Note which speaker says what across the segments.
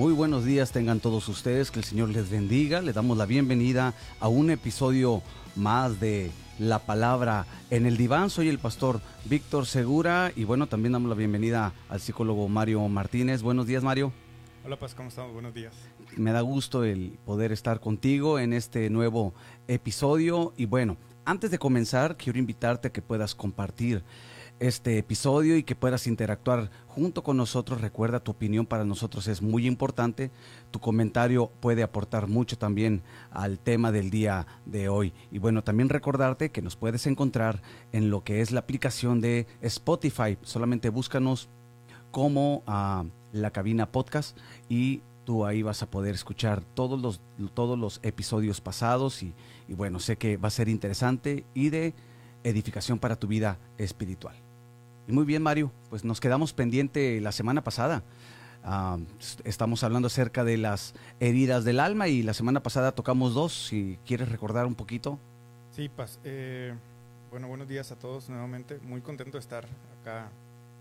Speaker 1: Muy buenos días tengan todos ustedes, que el Señor les bendiga. Le damos la bienvenida a un episodio más de La Palabra en el Diván. Soy el pastor Víctor Segura y bueno, también damos la bienvenida al psicólogo Mario Martínez. Buenos días, Mario.
Speaker 2: Hola, Paz, ¿cómo estamos? Buenos días.
Speaker 1: Me da gusto el poder estar contigo en este nuevo episodio y bueno, antes de comenzar, quiero invitarte a que puedas compartir este episodio y que puedas interactuar junto con nosotros. Recuerda, tu opinión para nosotros es muy importante. Tu comentario puede aportar mucho también al tema del día de hoy. Y bueno, también recordarte que nos puedes encontrar en lo que es la aplicación de Spotify. Solamente búscanos como a la cabina podcast y tú ahí vas a poder escuchar todos los, todos los episodios pasados y, y bueno, sé que va a ser interesante y de edificación para tu vida espiritual. Muy bien, Mario, pues nos quedamos pendiente la semana pasada. Ah, estamos hablando acerca de las heridas del alma y la semana pasada tocamos dos, si quieres recordar un poquito.
Speaker 2: Sí, Paz. Eh, bueno, buenos días a todos nuevamente. Muy contento de estar acá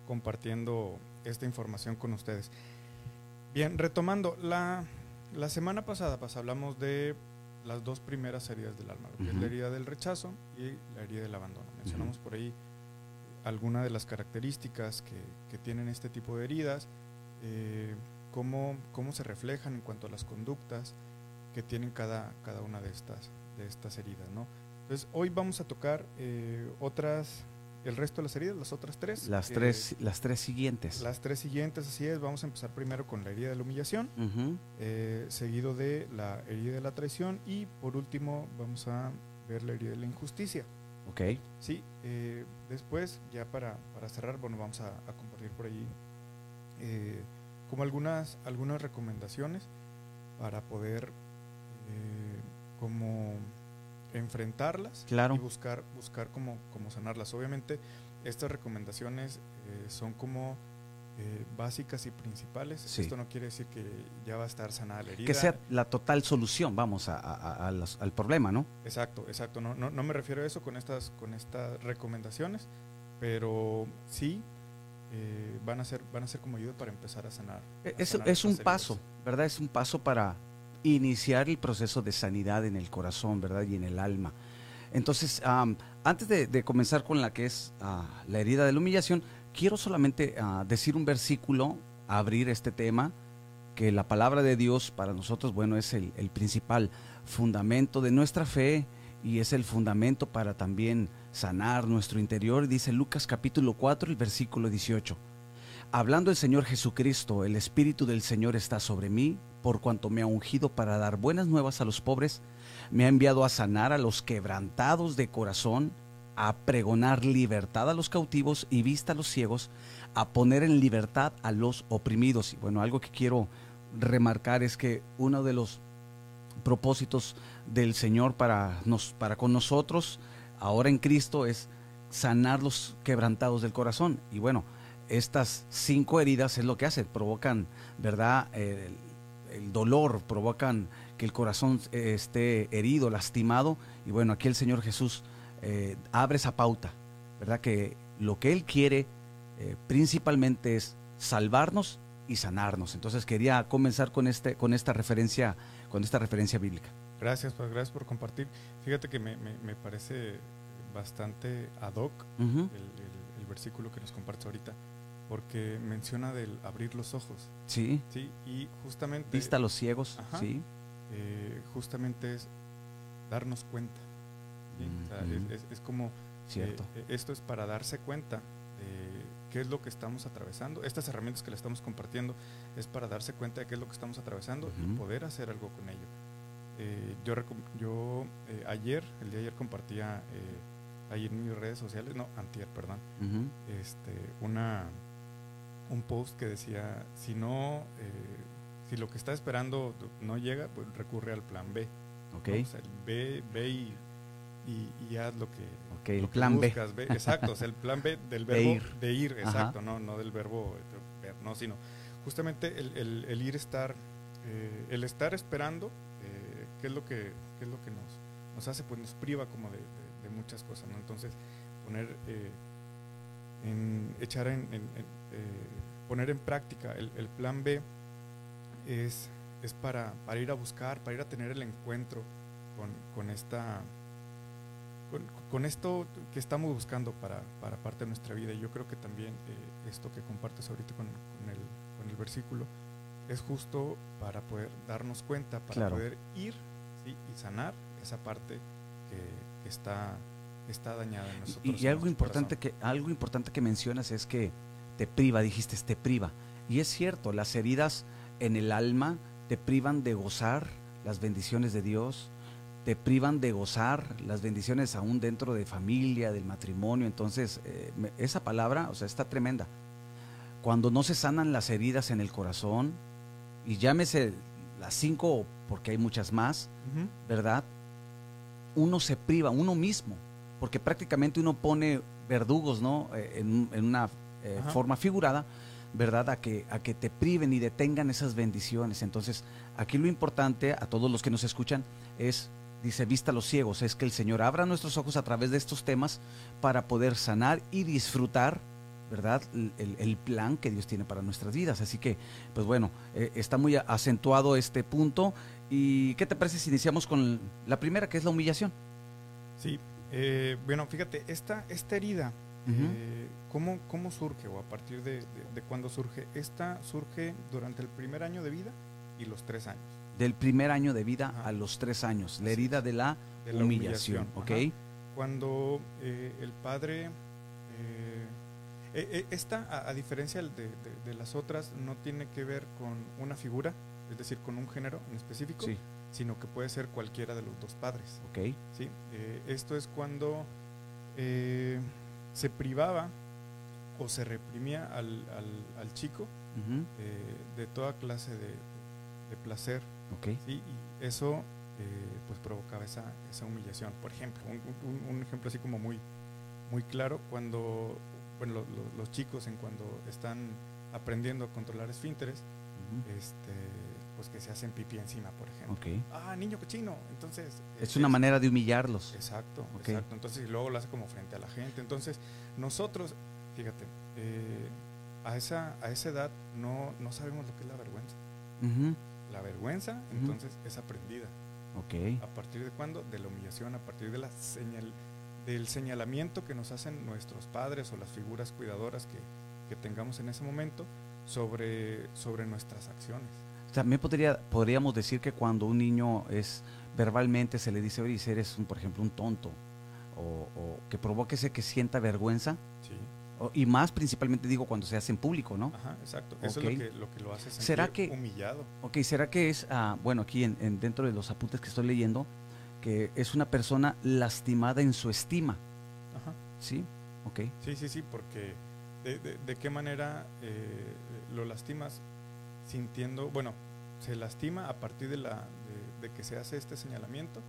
Speaker 2: compartiendo esta información con ustedes. Bien, retomando, la, la semana pasada pues, hablamos de las dos primeras heridas del alma, lo que es la herida del rechazo y la herida del abandono. Mencionamos por ahí algunas de las características que, que, tienen este tipo de heridas, eh, cómo, cómo, se reflejan en cuanto a las conductas que tienen cada, cada una de estas, de estas heridas. ¿no? Entonces, hoy vamos a tocar eh, otras, el resto de las heridas, las otras tres.
Speaker 1: Las, tres, las tres siguientes.
Speaker 2: Las tres siguientes, así es. Vamos a empezar primero con la herida de la humillación, uh -huh. eh, seguido de la herida de la traición y por último vamos a ver la herida de la injusticia.
Speaker 1: Ok.
Speaker 2: Sí, eh, después, ya para, para, cerrar, bueno, vamos a, a compartir por ahí eh, como algunas, algunas recomendaciones para poder eh, como enfrentarlas
Speaker 1: claro.
Speaker 2: y buscar, buscar cómo, cómo sanarlas. Obviamente, estas recomendaciones son como eh, básicas y principales.
Speaker 1: Sí.
Speaker 2: Esto no quiere decir que ya va a estar sanada la herida.
Speaker 1: Que sea la total solución, vamos, a, a, a las, al problema, ¿no?
Speaker 2: Exacto, exacto. No, no, no, me refiero a eso con estas, con estas recomendaciones, pero sí eh, van, a ser, van a ser como ayuda para empezar a sanar.
Speaker 1: Es,
Speaker 2: a sanar
Speaker 1: es un paso, ¿verdad? Es un paso para iniciar el proceso de sanidad en el corazón, ¿verdad? Y en el alma. Entonces, um, antes de, de, comenzar con la que es uh, la herida de la humillación, quiero solamente uh, decir un versículo, abrir este tema, que la palabra de Dios para nosotros, bueno, es el, el, principal fundamento de nuestra fe y es el fundamento para también sanar nuestro interior. Dice Lucas capítulo 4, el versículo 18. Hablando el Señor Jesucristo, el Espíritu del Señor está sobre mí, por cuanto me ha ungido para dar buenas nuevas a los pobres, me ha enviado a sanar a los quebrantados de corazón, a pregonar libertad a los cautivos y vista a los ciegos, a poner en libertad a los oprimidos. Y bueno, algo que quiero remarcar es que uno de los propósitos del Señor para, nos, para con nosotros, ahora en Cristo, es sanar los quebrantados del corazón. Y bueno, estas cinco heridas es lo que hacen, provocan, ¿verdad? El, el dolor, provocan que el corazón esté herido, lastimado. Y bueno, aquí el Señor Jesús eh, abre esa pauta, ¿verdad? Que lo que Él quiere eh, principalmente es salvarnos y sanarnos. Entonces quería comenzar con, este, con, esta, referencia, con esta referencia bíblica.
Speaker 2: Gracias, pues, gracias por compartir. Fíjate que me, me, me parece bastante ad hoc uh -huh. el, el, el, versículo que nos compartes ahorita, porque menciona del abrir los ojos.
Speaker 1: Sí.
Speaker 2: Sí, y justamente...
Speaker 1: Vista a los ciegos,
Speaker 2: ajá,
Speaker 1: sí.
Speaker 2: Eh, justamente es darnos cuenta. Es, es, es, como...
Speaker 1: Cierto.
Speaker 2: Eh, esto es para darse cuenta de qué es lo que estamos atravesando. Estas herramientas que le estamos compartiendo es para darse cuenta de qué es lo que estamos atravesando uh -huh. y poder hacer algo con ello. Eh, yo yo eh, ayer, el día de ayer compartía ahí en mis redes sociales, no, antier, perdón,
Speaker 1: uh -huh.
Speaker 2: este, una, un post que decía, si no, si lo que está esperando no llega, pues recurre al plan B.
Speaker 1: Okay.
Speaker 2: ¿no? O sea, ve, ve y, y, y, haz lo que,
Speaker 1: okay,
Speaker 2: lo
Speaker 1: el plan
Speaker 2: que buscas,
Speaker 1: B.
Speaker 2: Exacto, sea, el plan B del verbo
Speaker 1: de ir,
Speaker 2: de ir exacto, no, no del verbo ver, no, sino justamente el, el, el ir estar, eh, el estar esperando, eh, qué es lo que, qué es lo que nos, nos hace, pues nos priva como de, de, de muchas cosas, ¿no? Entonces, poner, eh, en, echar en, en, en eh, poner en práctica el, el plan B es, es para, para ir a buscar, para ir a tener el encuentro con, con esta con, esto que estamos buscando para, para, parte de nuestra vida. Y yo creo que también eh, esto que compartes ahorita con, con, el, con, el, versículo es justo para poder darnos cuenta, para
Speaker 1: claro.
Speaker 2: poder ir ¿sí? y sanar esa parte que, que está, está dañada en nosotros.
Speaker 1: Y, y algo, importante que, algo importante que mencionas es que te priva, dijiste, te priva. Y es cierto, las heridas en el alma te privan de gozar las bendiciones de Dios, te privan de gozar las bendiciones aún dentro de familia, del matrimonio. Entonces, eh, esa palabra, o sea, está tremenda. Cuando no se sanan las heridas en el corazón, y llámese las cinco, porque hay muchas más, uh -huh. ¿verdad? Uno se priva, uno mismo, porque prácticamente uno pone verdugos, ¿no? Eh, en, en, una eh, forma figurada, ¿verdad? A que, a que te priven y detengan esas bendiciones. Entonces, aquí lo importante a todos los que nos escuchan es dice, vista a los ciegos, es que el Señor abra nuestros ojos a través de estos temas para poder sanar y disfrutar, ¿verdad? El, el plan que Dios tiene para nuestras vidas. Así que, pues bueno, eh, está muy acentuado este punto. ¿Y qué te parece si iniciamos con la primera, que es la humillación?
Speaker 2: Sí, eh, bueno, fíjate, esta, esta herida, uh -huh. eh, ¿cómo, ¿cómo, surge o a partir de, de, de cuándo surge? Esta surge durante el primer año de vida y los tres años
Speaker 1: del primer año de vida Ajá. a los tres años, la herida de la,
Speaker 2: de la
Speaker 1: humillación,
Speaker 2: humillación, ¿ok? Cuando eh, el padre, eh, esta, a, a diferencia de, de, de, las otras, no tiene que ver con una figura, es decir, con un género en específico,
Speaker 1: sí.
Speaker 2: sino que puede ser cualquiera de los dos padres,
Speaker 1: ¿ok?
Speaker 2: ¿sí? Eh, esto es cuando se privaba o se reprimía al, al, al chico
Speaker 1: uh -huh.
Speaker 2: de toda clase de, de placer,
Speaker 1: Okay.
Speaker 2: ¿sí? Y eso eh, pues provocaba esa, esa humillación. Por ejemplo, un, un, un, ejemplo así como muy, muy claro, cuando bueno, lo, lo, los chicos en cuando están aprendiendo a controlar esfínteres, uh -huh. este, pues que se hacen pipí encima, por ejemplo.
Speaker 1: Okay.
Speaker 2: Ah, niño cochino. Entonces...
Speaker 1: Es, es una manera de humillarlos.
Speaker 2: Exacto, okay. exacto. Entonces, y luego lo hace como frente a la gente. Entonces, nosotros, fíjate, eh, a, esa, a esa edad no, no sabemos lo que es la vergüenza.
Speaker 1: Uh -huh
Speaker 2: la vergüenza, uh -huh. entonces es aprendida. ¿A partir de cuándo? De la humillación, a partir de la señal, del señalamiento que nos hacen nuestros padres o las figuras cuidadoras que, que tengamos en ese momento sobre, sobre nuestras acciones.
Speaker 1: También podría, podríamos decir que cuando un niño es verbalmente se le dice, oye, eres un, por ejemplo, un tonto, o, o que provoque ese que sienta vergüenza.
Speaker 2: Sí.
Speaker 1: Y más principalmente digo cuando se hace en público, ¿no?
Speaker 2: Ajá, exacto. Eso okay. es lo que, lo que, lo hace sentir
Speaker 1: ¿Será que,
Speaker 2: humillado.
Speaker 1: Ok, ¿será que es, uh, bueno, aquí en, en, dentro de los apuntes que estoy leyendo, que es una persona lastimada en su estima?
Speaker 2: Ajá.
Speaker 1: ¿Sí? Ok.
Speaker 2: Sí, sí, sí, porque de, de, de qué manera eh, lo lastimas sintiendo, bueno, se lastima a partir de, la, de, de que se hace este señalamiento,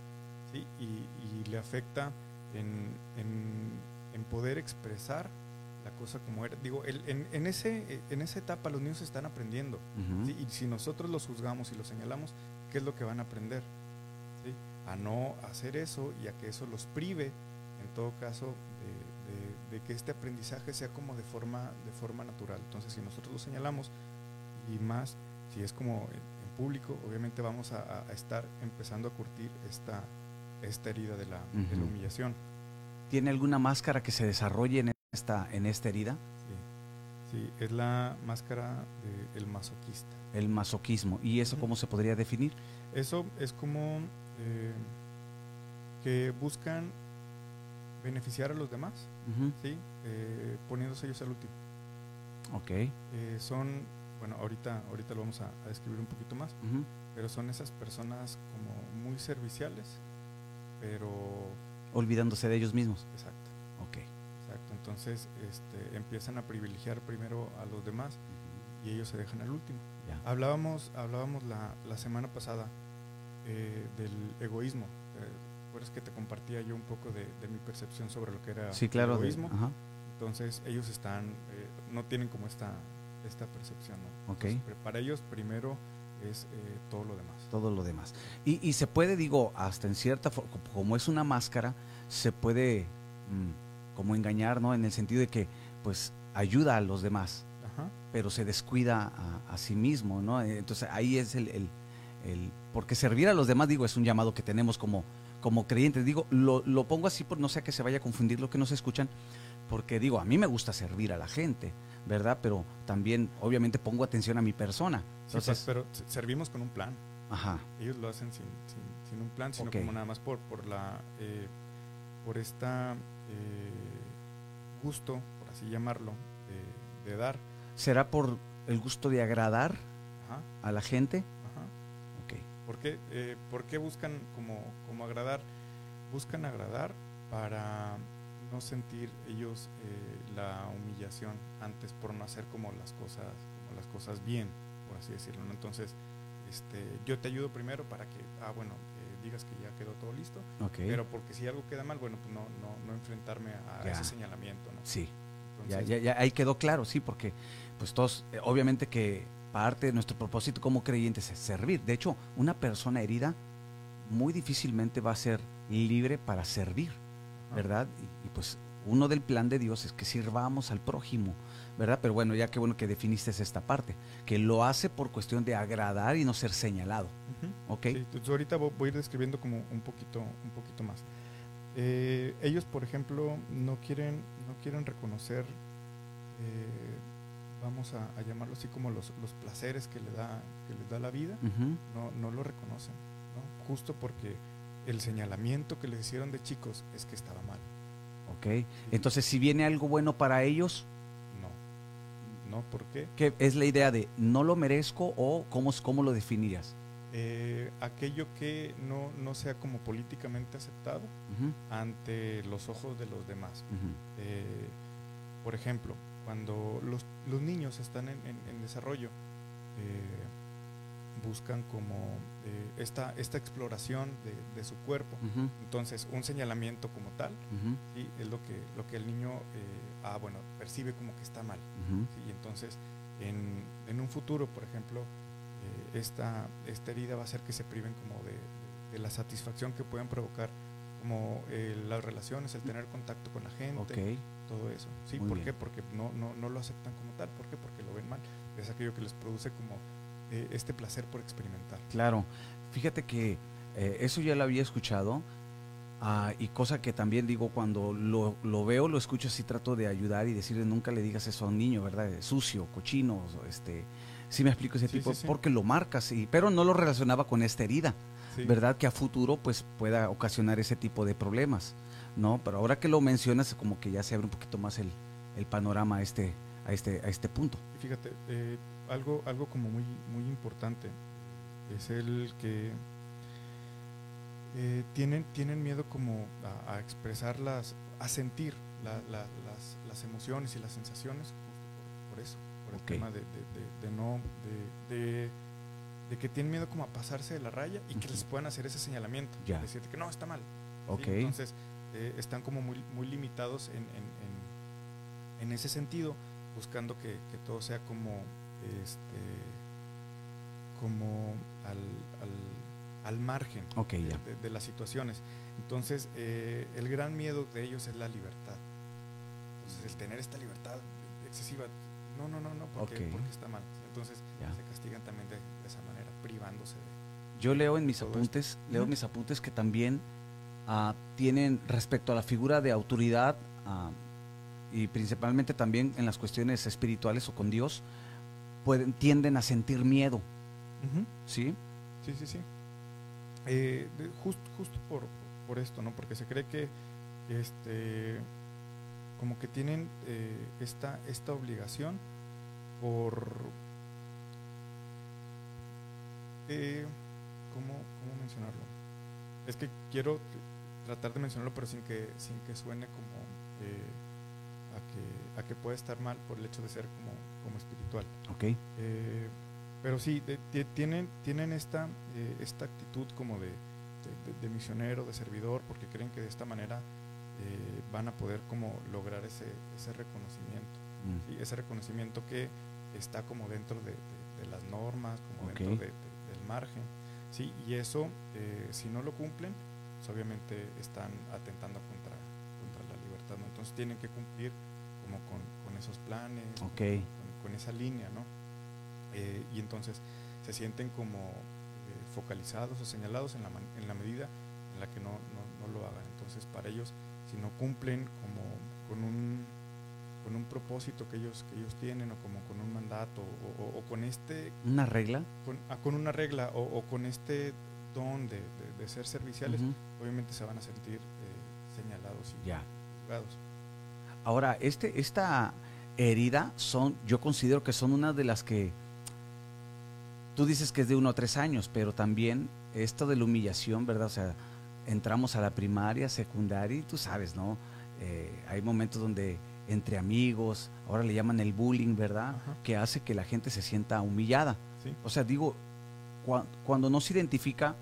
Speaker 2: ¿sí? Y, y le afecta en, en, en poder expresar la cosa como era. Digo, el, en, en, ese, en esa etapa los niños están aprendiendo. Uh -huh. ¿sí? Y si nosotros los juzgamos y los señalamos, ¿qué es lo que van a aprender? ¿sí? A no hacer eso y a que eso los prive, en todo caso, de, de, de, que este aprendizaje sea como de forma, de forma natural. Entonces, si nosotros lo señalamos, y más, si es como en, público, obviamente vamos a, a, estar empezando a curtir esta, esta herida de la, uh -huh. de la humillación.
Speaker 1: ¿Tiene alguna máscara que se desarrolle en esta, en esta herida?
Speaker 2: Sí, sí es la máscara del de masoquista.
Speaker 1: El masoquismo. ¿Y eso cómo se podría definir?
Speaker 2: Eso es como eh, que buscan beneficiar a los demás, uh -huh. ¿sí? Eh, poniéndose ellos al último.
Speaker 1: Ok.
Speaker 2: Eh, son, bueno, ahorita, ahorita lo vamos a, a describir un poquito más, uh -huh. pero son esas personas como muy serviciales, pero...
Speaker 1: Olvidándose de ellos mismos.
Speaker 2: Exacto.
Speaker 1: Ok.
Speaker 2: Entonces este, empiezan a privilegiar primero a los demás y ellos se dejan al último. Hablábamos, hablábamos la, la semana pasada eh, del egoísmo. ¿Recuerdas que te compartía yo un poco de, de, mi percepción sobre lo que era
Speaker 1: sí, claro,
Speaker 2: el egoísmo?
Speaker 1: De, ajá.
Speaker 2: Entonces ellos están, eh, no tienen como esta, esta percepción. ¿no?
Speaker 1: Okay.
Speaker 2: Entonces, para ellos primero es eh, todo lo demás.
Speaker 1: Todo lo demás. Y, y, se puede, digo, hasta en cierta forma, como es una máscara, se puede mmm, como engañar, ¿no? En el sentido de que, pues, ayuda a los demás.
Speaker 2: Ajá.
Speaker 1: pero se descuida a, sí mismo, ¿no? Entonces ahí es el, el, porque servir a los demás, digo, es un llamado que tenemos como, como creyentes. Digo, lo, lo pongo así por no sea que se vaya a confundir lo que nos escuchan, porque digo, a mí me gusta servir a la gente, ¿verdad? Pero también, obviamente, pongo atención a mi persona.
Speaker 2: Entonces, pero servimos con un plan. Ajá. Ellos lo hacen sin, sin, un plan, sino como nada más por, por la, eh, por esta eh, gusto, por así llamarlo, de, dar.
Speaker 1: ¿Será por el gusto de agradar a la gente?
Speaker 2: Ajá. Okay. ¿Por qué, eh, ¿Por qué buscan como, como agradar? Buscan agradar para no sentir ellos eh, la humillación antes por no hacer como las cosas como las cosas bien por así decirlo entonces este yo te ayudo primero para que ah bueno digas que ya quedó todo listo pero porque si algo queda mal bueno pues no no, no enfrentarme a ese señalamiento ¿no?
Speaker 1: sí. Ya, ya, ahí quedó claro sí porque pues todos eh, obviamente que parte de nuestro propósito como creyentes es servir. De hecho una persona herida muy difícilmente va a ser libre para servir ¿verdad? Y, pues uno del plan de Dios es que sirvamos al prójimo, ¿verdad? Pero bueno, ya que bueno que definiste esta parte, que lo hace por cuestión de agradar y no ser señalado. ¿Ok?
Speaker 2: ahorita voy a ir describiendo como un poquito, un poquito más. Eh, ellos, por ejemplo, no quieren, no quieren reconocer, eh, vamos a, llamarlo así como los, los, placeres que le da, que les da la vida, no, no lo reconocen, ¿no? Justo porque el señalamiento que les hicieron de chicos es que estaba mal.
Speaker 1: Ok. Entonces, si viene algo bueno para ellos.
Speaker 2: No. ¿No? ¿Por qué?
Speaker 1: ¿Qué es la idea de no lo merezco o cómo, cómo lo definirías?
Speaker 2: Eh, aquello que no, no, sea como políticamente aceptado ante los ojos de los demás. Eh, por ejemplo, cuando los, los niños están en, en desarrollo, eh, buscan como eh, esta, esta exploración de, su cuerpo. Entonces, un señalamiento como tal es lo que, lo que el niño eh, ah, bueno, percibe como que está mal. Y entonces, en, en, un futuro, por ejemplo, eh, esta, esta herida va a hacer que se priven como de, de la satisfacción que puedan provocar como las relaciones, el tener contacto con la gente, todo eso. ¿Sí? ¿Por qué? Porque no, no, no lo aceptan como tal. ¿Por qué? Porque lo ven mal. Es aquello que les produce como eh, este placer por experimentar.
Speaker 1: Claro, fíjate que eh, eso ya lo había escuchado ah, y cosa que también digo cuando lo, lo, veo, lo escucho así, trato de ayudar y decirle nunca le digas eso a un niño, ¿verdad? Sucio, cochino, este, sí me explico ese tipo, porque lo marcas, y, pero no lo relacionaba con esta herida, ¿verdad? Que a futuro pues pueda ocasionar ese tipo de problemas, ¿no? Pero ahora que lo mencionas, como que ya se abre un poquito más el, el panorama a este, a este, a este punto.
Speaker 2: Y fíjate, eh, algo, algo como muy, muy importante es el que eh, tienen, tienen miedo como a, expresarlas, a sentir las, las, emociones y las sensaciones por, eso, por el tema de, no, de, que tienen miedo como a pasarse de la raya y que les puedan hacer ese señalamiento, ya. decirte que no, está mal. Entonces, eh, están como muy, muy limitados en, en, en, en ese sentido, buscando que, que todo sea como este, como al, margen de, las situaciones. Entonces, eh, el gran miedo de ellos es la libertad. Entonces, el tener esta libertad excesiva, no, no, no, no, porque, está mal. Entonces, se castigan también de, esa manera, privándose
Speaker 1: Yo leo en mis apuntes, leo mis apuntes que también ah, tienen respecto a la figura de autoridad ah, y principalmente también en las cuestiones espirituales o con Dios, pueden, tienden a sentir miedo. ¿Sí?
Speaker 2: Sí, sí, sí. Eh, justo por, por, esto, ¿no? Porque se cree que este como que tienen eh, esta, esta obligación por eh, ¿cómo, mencionarlo? Es que quiero tratar de mencionarlo pero sin que, sin que suene como a, que, a que puede estar mal por el hecho de ser como como espiritual.
Speaker 1: Ok.
Speaker 2: Eh, pero sí, tienen, tienen esta, eh, esta actitud como de, de, misionero, de servidor, porque creen que de esta manera eh, van a poder como lograr ese, ese reconocimiento. Mm. Ese reconocimiento que está como dentro de, las normas, como dentro del margen. ¿sí? Y eso, si no lo cumplen, pues obviamente están atentando contra, contra la libertad. Entonces tienen que cumplir como con, con esos planes,
Speaker 1: okay
Speaker 2: con esa línea, ¿no? Eh, y entonces se sienten como focalizados o señalados en la, en la medida en la que no, no, no, lo hagan. Entonces, para ellos, si no cumplen como con un, con un propósito que ellos, que ellos tienen o como con un mandato o, o, con este...
Speaker 1: ¿Una regla?
Speaker 2: Con, ah, con una regla o, o, con este don de, de, ser serviciales, uh -huh. obviamente se van a sentir eh, señalados y
Speaker 1: ya.
Speaker 2: juzgados.
Speaker 1: Ahora, este, esta herida son, yo considero que son una de las que tú dices que es de uno a tres años, pero también esto de la humillación, ¿verdad? O sea, entramos a la primaria, secundaria, y tú sabes, ¿no? Eh, hay momentos donde entre amigos, ahora le llaman el bullying, ¿verdad?
Speaker 2: Ajá.
Speaker 1: Que hace que la gente se sienta humillada.
Speaker 2: Sí.
Speaker 1: O sea, digo, cua- cuando no se identifica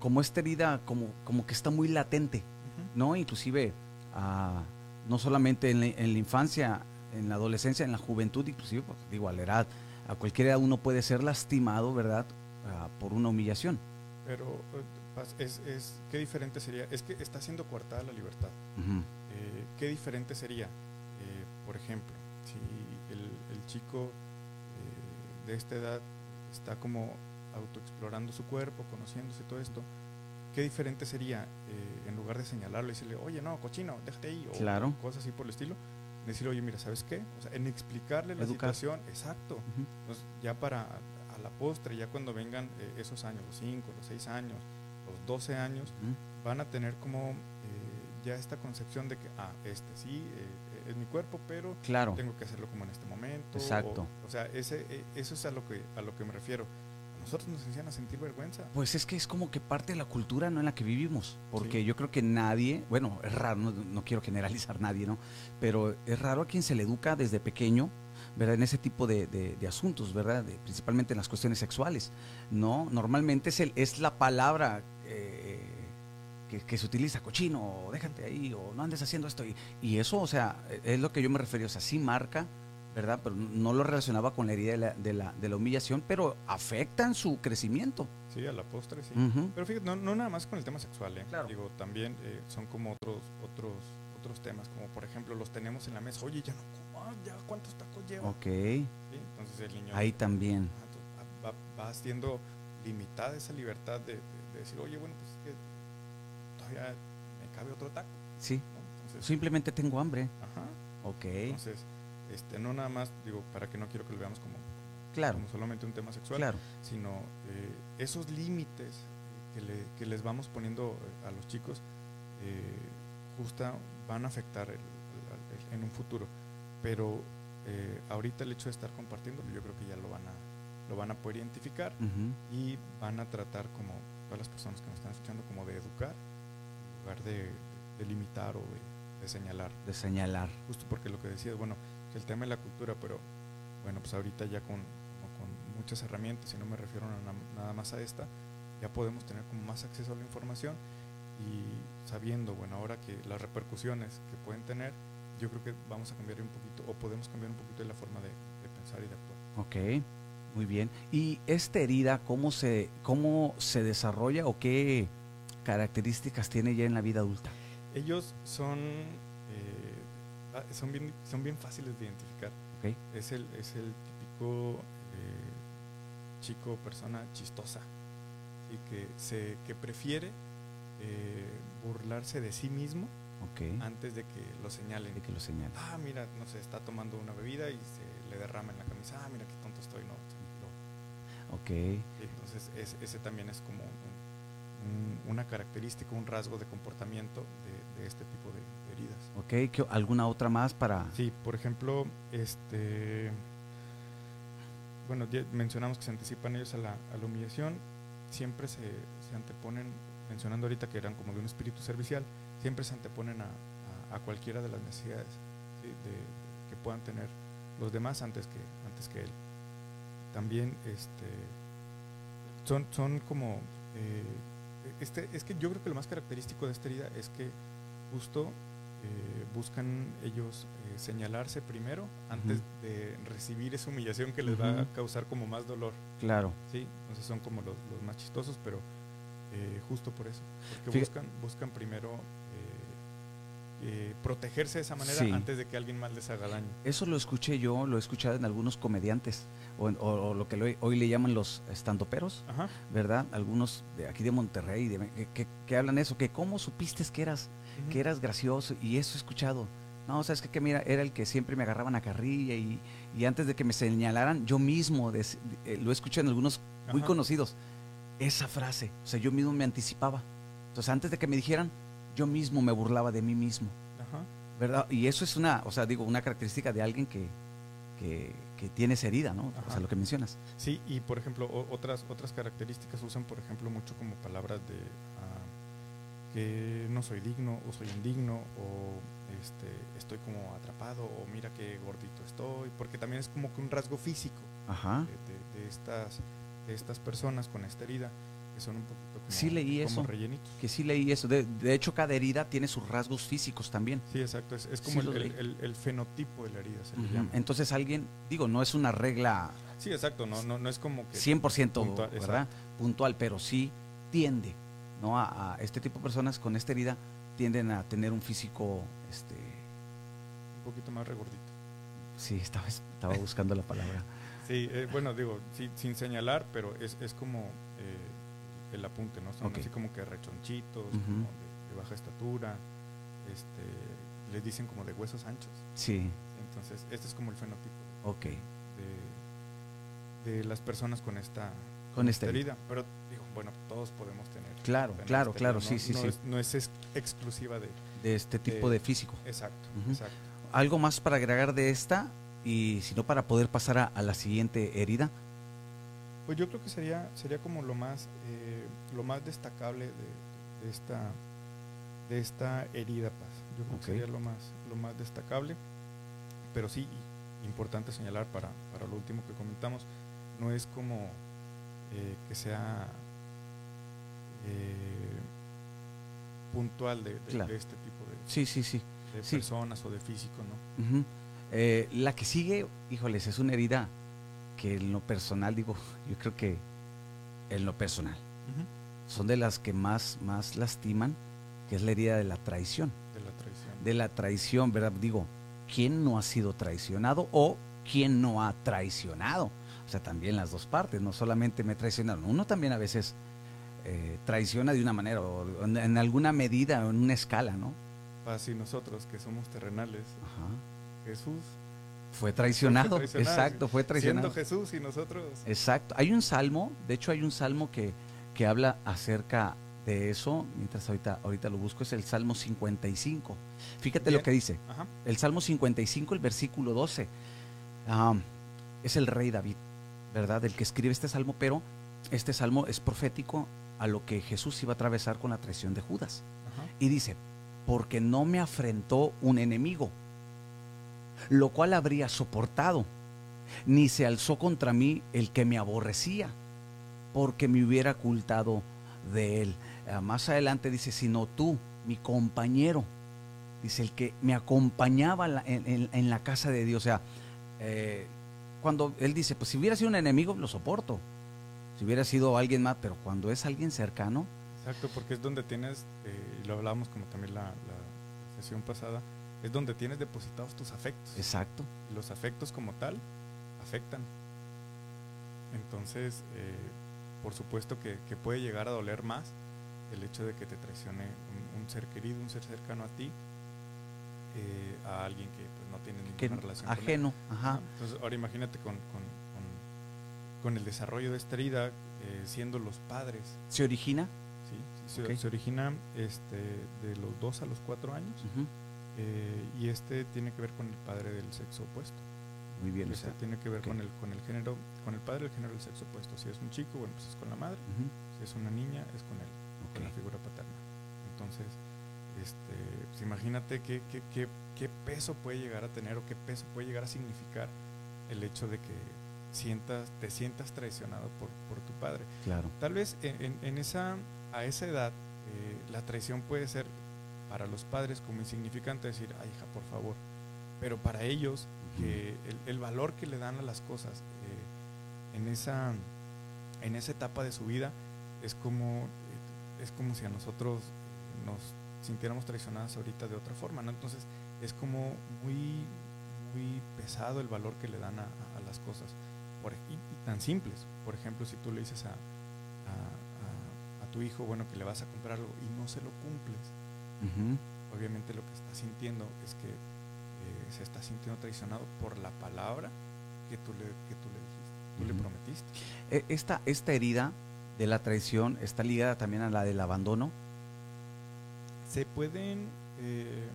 Speaker 1: como esta herida, como, como que está muy latente. ¿no? Inclusive, ah, no solamente en la, en la infancia, en la adolescencia, en la juventud, inclusive, pues, digo, a la edad, a cualquier edad uno puede ser lastimado, ¿verdad? Ah, por una humillación.
Speaker 2: Pero eh, es, es, ¿qué diferente sería? Es que está siendo coartada la libertad. Eh, ¿Qué diferente sería? Eh, por ejemplo, si el, el chico eh, de esta edad está como autoexplorando su cuerpo, conociéndose todo esto, ¿qué diferente sería eh, en lugar de señalarlo y decirle, oye, no, cochino, déjate ahí, o
Speaker 1: Claro.
Speaker 2: cosas así por el estilo? Decirle, oye, mira, ¿sabes qué? O sea, en explicarle la
Speaker 1: Educar.
Speaker 2: situación, exacto. Entonces, ya para a la postre, ya cuando vengan eh, esos años, los 5, los 6 años, los 12 años, van a tener como eh, ya esta concepción de que, ah, este sí, eh, es mi cuerpo, pero
Speaker 1: Claro.
Speaker 2: tengo que hacerlo como en este momento.
Speaker 1: Exacto.
Speaker 2: O, o sea, ese, eh, eso es a lo, que, a lo que me refiero. Nosotros nos enseñan a sentir vergüenza.
Speaker 1: Pues es que es como que parte de la cultura ¿no? en la que vivimos, porque
Speaker 2: Sí.
Speaker 1: yo creo que nadie, bueno, es raro, no, no quiero generalizar nadie, ¿no? Pero es raro a quien se le educa desde pequeño, ¿verdad? En ese tipo de, de- de asuntos, ¿verdad? De- principalmente en las cuestiones sexuales, ¿no? Normalmente es, el, es la palabra eh, que, que se utiliza, cochino, o déjate ahí, o no andes haciendo esto. Y, y eso, o sea, es lo que yo me refería, o sea, sí marca, ¿verdad? Pero no lo relacionaba con la herida de la, de la, de la humillación, pero afectan su crecimiento.
Speaker 2: Sí, a la postre, sí. Pero fíjate, no, no nada más con el tema sexual, ¿eh?
Speaker 1: Claro.
Speaker 2: Digo, también eh, son como otros, otros, otros temas, como por ejemplo los tenemos en la mesa. Oye, ya no como, ya cuántos tacos llevo.
Speaker 1: Ok,
Speaker 2: ¿Sí? Entonces el niño
Speaker 1: ahí también.
Speaker 2: Ah, entonces, va, va siendo limitada esa libertad de, de- de decir, oye, bueno, pues es que todavía me cabe otro taco.
Speaker 1: Sí,
Speaker 2: ¿no? Entonces,
Speaker 1: simplemente tengo hambre.
Speaker 2: ajá.
Speaker 1: Ok,
Speaker 2: Entonces, este, no nada más, digo, para que no quiero que lo veamos como,
Speaker 1: claro,
Speaker 2: como solamente un tema sexual,
Speaker 1: claro.
Speaker 2: sino eh, esos límites que, le- que les vamos poniendo eh, a los chicos, eh, justa van a afectar el- el- el- en un futuro. Pero eh, ahorita el hecho de estar compartiendo, yo creo que ya lo van a, lo van a poder identificar y van a tratar como todas las personas que nos están escuchando como de educar en lugar de, de limitar o de, de señalar
Speaker 1: De señalar.
Speaker 2: justo porque lo que decías bueno el tema de la cultura pero bueno pues ahorita ya con, con muchas herramientas y no me refiero a na- nada más a esta ya podemos tener como más acceso a la información y sabiendo bueno ahora que las repercusiones que pueden tener yo creo que vamos a cambiar un poquito o podemos cambiar un poquito de la forma de, de pensar y de actuar
Speaker 1: Ok, muy bien. ¿Y esta herida cómo se, cómo se desarrolla o qué características tiene ya en la vida adulta?
Speaker 2: Ellos son, ah, son, bien, son bien fáciles de identificar.
Speaker 1: Ok.
Speaker 2: Es el, es el típico eh, chico, persona chistosa, y que, se, que prefiere eh, burlarse de sí mismo
Speaker 1: Ok,
Speaker 2: antes de que lo señalen.
Speaker 1: de que lo señala.
Speaker 2: Ah, mira, no sé, está tomando una bebida y se le derrama en la camisa. Ah, mira qué tonto estoy, ¿no? Lo-
Speaker 1: Ok,
Speaker 2: entonces, es- ese también es como un- un- una característica, un rasgo de comportamiento de, de este tipo de,
Speaker 1: ok. ¿Qué- ¿Alguna otra más para...?
Speaker 2: Sí, por ejemplo, este. Bueno, ya mencionamos que se anticipan ellos a la, a la humillación. Siempre se, se anteponen, mencionando ahorita que eran como de un espíritu servicial, siempre se anteponen a, a- a cualquiera de las necesidades ¿sí? de- que puedan tener los demás antes que, antes que él. También este, son, son como. eh, este, es que yo creo que lo más característico de esta herida es que justo eh, buscan ellos eh, señalarse primero antes de recibir esa humillación que les va a causar como más dolor.
Speaker 1: Claro,
Speaker 2: ¿sí? Entonces son como los, los más chistosos, pero eh, justo por eso. Porque
Speaker 1: Fíjate-
Speaker 2: buscan, buscan primero eh, protegerse de esa manera
Speaker 1: Sí.
Speaker 2: antes de que alguien más les haga daño.
Speaker 1: Eso lo escuché yo, lo he escuchado en algunos comediantes, o, en- o- o lo que hoy le llaman los estandoperos,
Speaker 2: Ajá.
Speaker 1: ¿verdad? Algunos de aquí de Monterrey, de- que, que- que hablan eso, que cómo supiste que eras, que eras gracioso, y eso he escuchado. No, sabes que, que mira, era el que siempre me agarraban a carrilla y, y antes de que me señalaran, yo mismo, des- eh, lo he escuchado en algunos muy conocidos, esa frase, o sea, yo mismo me anticipaba. Entonces, antes de que me dijeran, yo mismo me burlaba de mí mismo.
Speaker 2: Ajá.
Speaker 1: ¿verdad? Y eso es una, o sea, digo, una característica de alguien que, que, que tiene esa herida, ¿no? O sea, lo que mencionas.
Speaker 2: Sí, y por ejemplo, o- otras, otras características usan, por ejemplo, mucho como palabras de ah, que no soy digno o soy indigno o este, estoy como atrapado o mira qué gordito estoy, porque también es como que un rasgo físico
Speaker 1: Ajá.
Speaker 2: de, de- de estas, de estas personas con esta herida que son un poquito como,
Speaker 1: Sí, leí
Speaker 2: como
Speaker 1: eso.
Speaker 2: rellenitos.
Speaker 1: Que sí leí eso. De, de hecho, cada herida tiene sus rasgos físicos también.
Speaker 2: Sí, exacto, es, es como el, el- el fenotipo de la herida, se le llama.
Speaker 1: Entonces, alguien, digo, no es una regla
Speaker 2: Sí, exacto, no, no, no es como que...
Speaker 1: 100%,
Speaker 2: Puntual,
Speaker 1: ¿verdad? Puntual, pero sí tiende, ¿no? A, a este tipo de personas con esta herida tienden a tener un físico, este,
Speaker 2: Un poquito más regordito.
Speaker 1: sí, estaba, estaba buscando la palabra.
Speaker 2: Sí, eh, bueno, digo, sí, sin señalar, pero es, es como eh, el apunte, ¿no? Son así como que rechonchitos, como de, de baja estatura, este, les dicen como de huesos anchos.
Speaker 1: Sí,
Speaker 2: Entonces, este es como el fenotipo
Speaker 1: ok.
Speaker 2: de, de las personas con esta,
Speaker 1: Con esta
Speaker 2: herida. Pero digo, bueno, todos podemos tener.
Speaker 1: Claro,
Speaker 2: tener
Speaker 1: claro,
Speaker 2: esta
Speaker 1: claro,
Speaker 2: herida,
Speaker 1: sí,
Speaker 2: ¿no?
Speaker 1: sí,
Speaker 2: no
Speaker 1: sí.
Speaker 2: Es, no es ex- exclusiva de...
Speaker 1: De este tipo
Speaker 2: De-
Speaker 1: de físico.
Speaker 2: Exacto, exacto.
Speaker 1: ¿Algo más para agregar de esta? Y si no, para poder pasar a, a la siguiente herida.
Speaker 2: Pues yo creo que sería, sería como lo más, eh, lo más destacable de, de esta, de esta herida, Paz. Yo creo que sería lo más, lo más destacable. Pero sí, importante señalar para, para lo último que comentamos, no es como eh, que sea eh, puntual de, de-
Speaker 1: Claro.
Speaker 2: de este tipo de,
Speaker 1: Sí, sí, sí.
Speaker 2: de
Speaker 1: Sí.
Speaker 2: personas o de físico, ¿no?
Speaker 1: Eh, la que sigue, híjoles, es una herida que en lo personal, digo, yo creo que en lo personal, son de las que más, más lastiman, que es la herida de la traición.
Speaker 2: De la traición.
Speaker 1: De la traición, ¿verdad? Digo, ¿quién no ha sido traicionado o quién no ha traicionado? O sea, también las dos partes, no solamente me traicionaron, uno también a veces eh, traiciona de una manera o en, en alguna medida o en una escala, ¿no?
Speaker 2: Paz y nosotros que somos terrenales,
Speaker 1: Ajá.
Speaker 2: Jesús,
Speaker 1: Fue traicionado,
Speaker 2: traicionado,
Speaker 1: exacto, fue traicionado.
Speaker 2: siendo Jesús y nosotros...
Speaker 1: Exacto. Hay un salmo, de hecho hay un salmo que, que habla acerca de eso, mientras ahorita, ahorita lo busco, es el Salmo 55. Fíjate lo que dice.
Speaker 2: Ajá.
Speaker 1: El Salmo 55, el versículo 12. Ah, es el rey David, ¿verdad? El que escribe este salmo, pero este salmo es profético a lo que Jesús iba a atravesar con la traición de Judas.
Speaker 2: Ajá.
Speaker 1: Y dice, porque no me afrentó un enemigo, lo cual habría soportado, ni se alzó contra mí el que me aborrecía, porque me hubiera ocultado de él. Ah, más adelante dice, sino tú, mi compañero, dice el que me acompañaba en la, en- en- en la casa de Dios. O sea, eh, cuando él dice, pues si hubiera sido un enemigo, lo soporto. Si hubiera sido alguien más, pero cuando es alguien cercano,
Speaker 2: Exacto, porque es donde tienes, eh, y lo hablábamos como también la, la sesión pasada, es donde tienes depositados tus afectos.
Speaker 1: exacto.
Speaker 2: Los afectos como tal afectan. Entonces, eh, por supuesto que, que puede llegar a doler más el hecho de que te traicione un, un ser querido, un ser cercano a ti, eh, a alguien que pues, no tiene ninguna
Speaker 1: Que
Speaker 2: relación con él.
Speaker 1: ajeno, ajá.
Speaker 2: Entonces, ahora imagínate con, con, con- con el desarrollo de esta herida, eh, siendo los padres,
Speaker 1: Se origina.
Speaker 2: ¿sí? se,
Speaker 1: Ok.
Speaker 2: se origina este, de los 2 a los 4 años eh, y este tiene que ver con el padre del sexo opuesto.
Speaker 1: Muy bien, o sea,
Speaker 2: tiene que ver con, el, con el género, con el padre del género del sexo opuesto. Si es un chico, bueno, pues es con la madre. Si es una niña, es con él, con la figura paterna. Entonces, este, pues imagínate qué, qué, qué, qué peso puede llegar a tener o qué peso puede llegar a significar el hecho de que sientas, te sientas traicionado por, por tu padre.
Speaker 1: Claro.
Speaker 2: Tal vez en, en- en esa, a esa edad eh, la traición puede ser para los padres como insignificante decir, ay hija, por favor. Pero para ellos, que el, el valor que le dan a las cosas eh, en, esa, en esa etapa de su vida es como, eh, es como si a nosotros nos sintiéramos traicionadas ahorita de otra forma, ¿no? Entonces es como muy, muy pesado el valor que le dan a, a las cosas. Por, y, y, tan simples. Por ejemplo, si tú le dices a, a, a, tu hijo, bueno, que le vas a comprar algo y no se lo cumples, uh -huh. obviamente lo que está sintiendo es que se está sintiendo traicionado por la palabra que tú le, que tú le dijiste, tú uh -huh. le prometiste.
Speaker 1: E, esta, esta herida de la traición está ligada también a la del abandono.
Speaker 2: Se pueden, eh,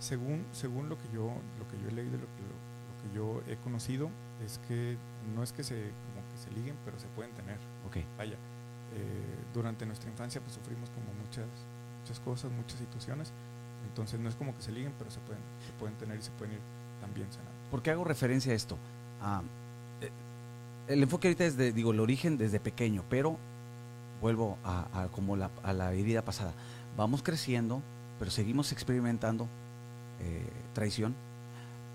Speaker 2: según, según lo que yo, lo que yo he leído, lo que, lo, lo que yo he conocido, es que no es que se, como que se liguen, pero se pueden tener.
Speaker 1: Okay.
Speaker 2: Vaya, eh, durante nuestra infancia pues sufrimos como muchas, muchas cosas, muchas situaciones. Entonces no es como que se liguen, pero se pueden, se pueden tener y se pueden ir también sanando.
Speaker 1: ¿Por qué hago referencia a esto? Ah, eh, el enfoque ahorita es de, digo, el origen desde pequeño, pero vuelvo a, a como la, a la herida pasada. Vamos creciendo, pero seguimos experimentando eh, traición.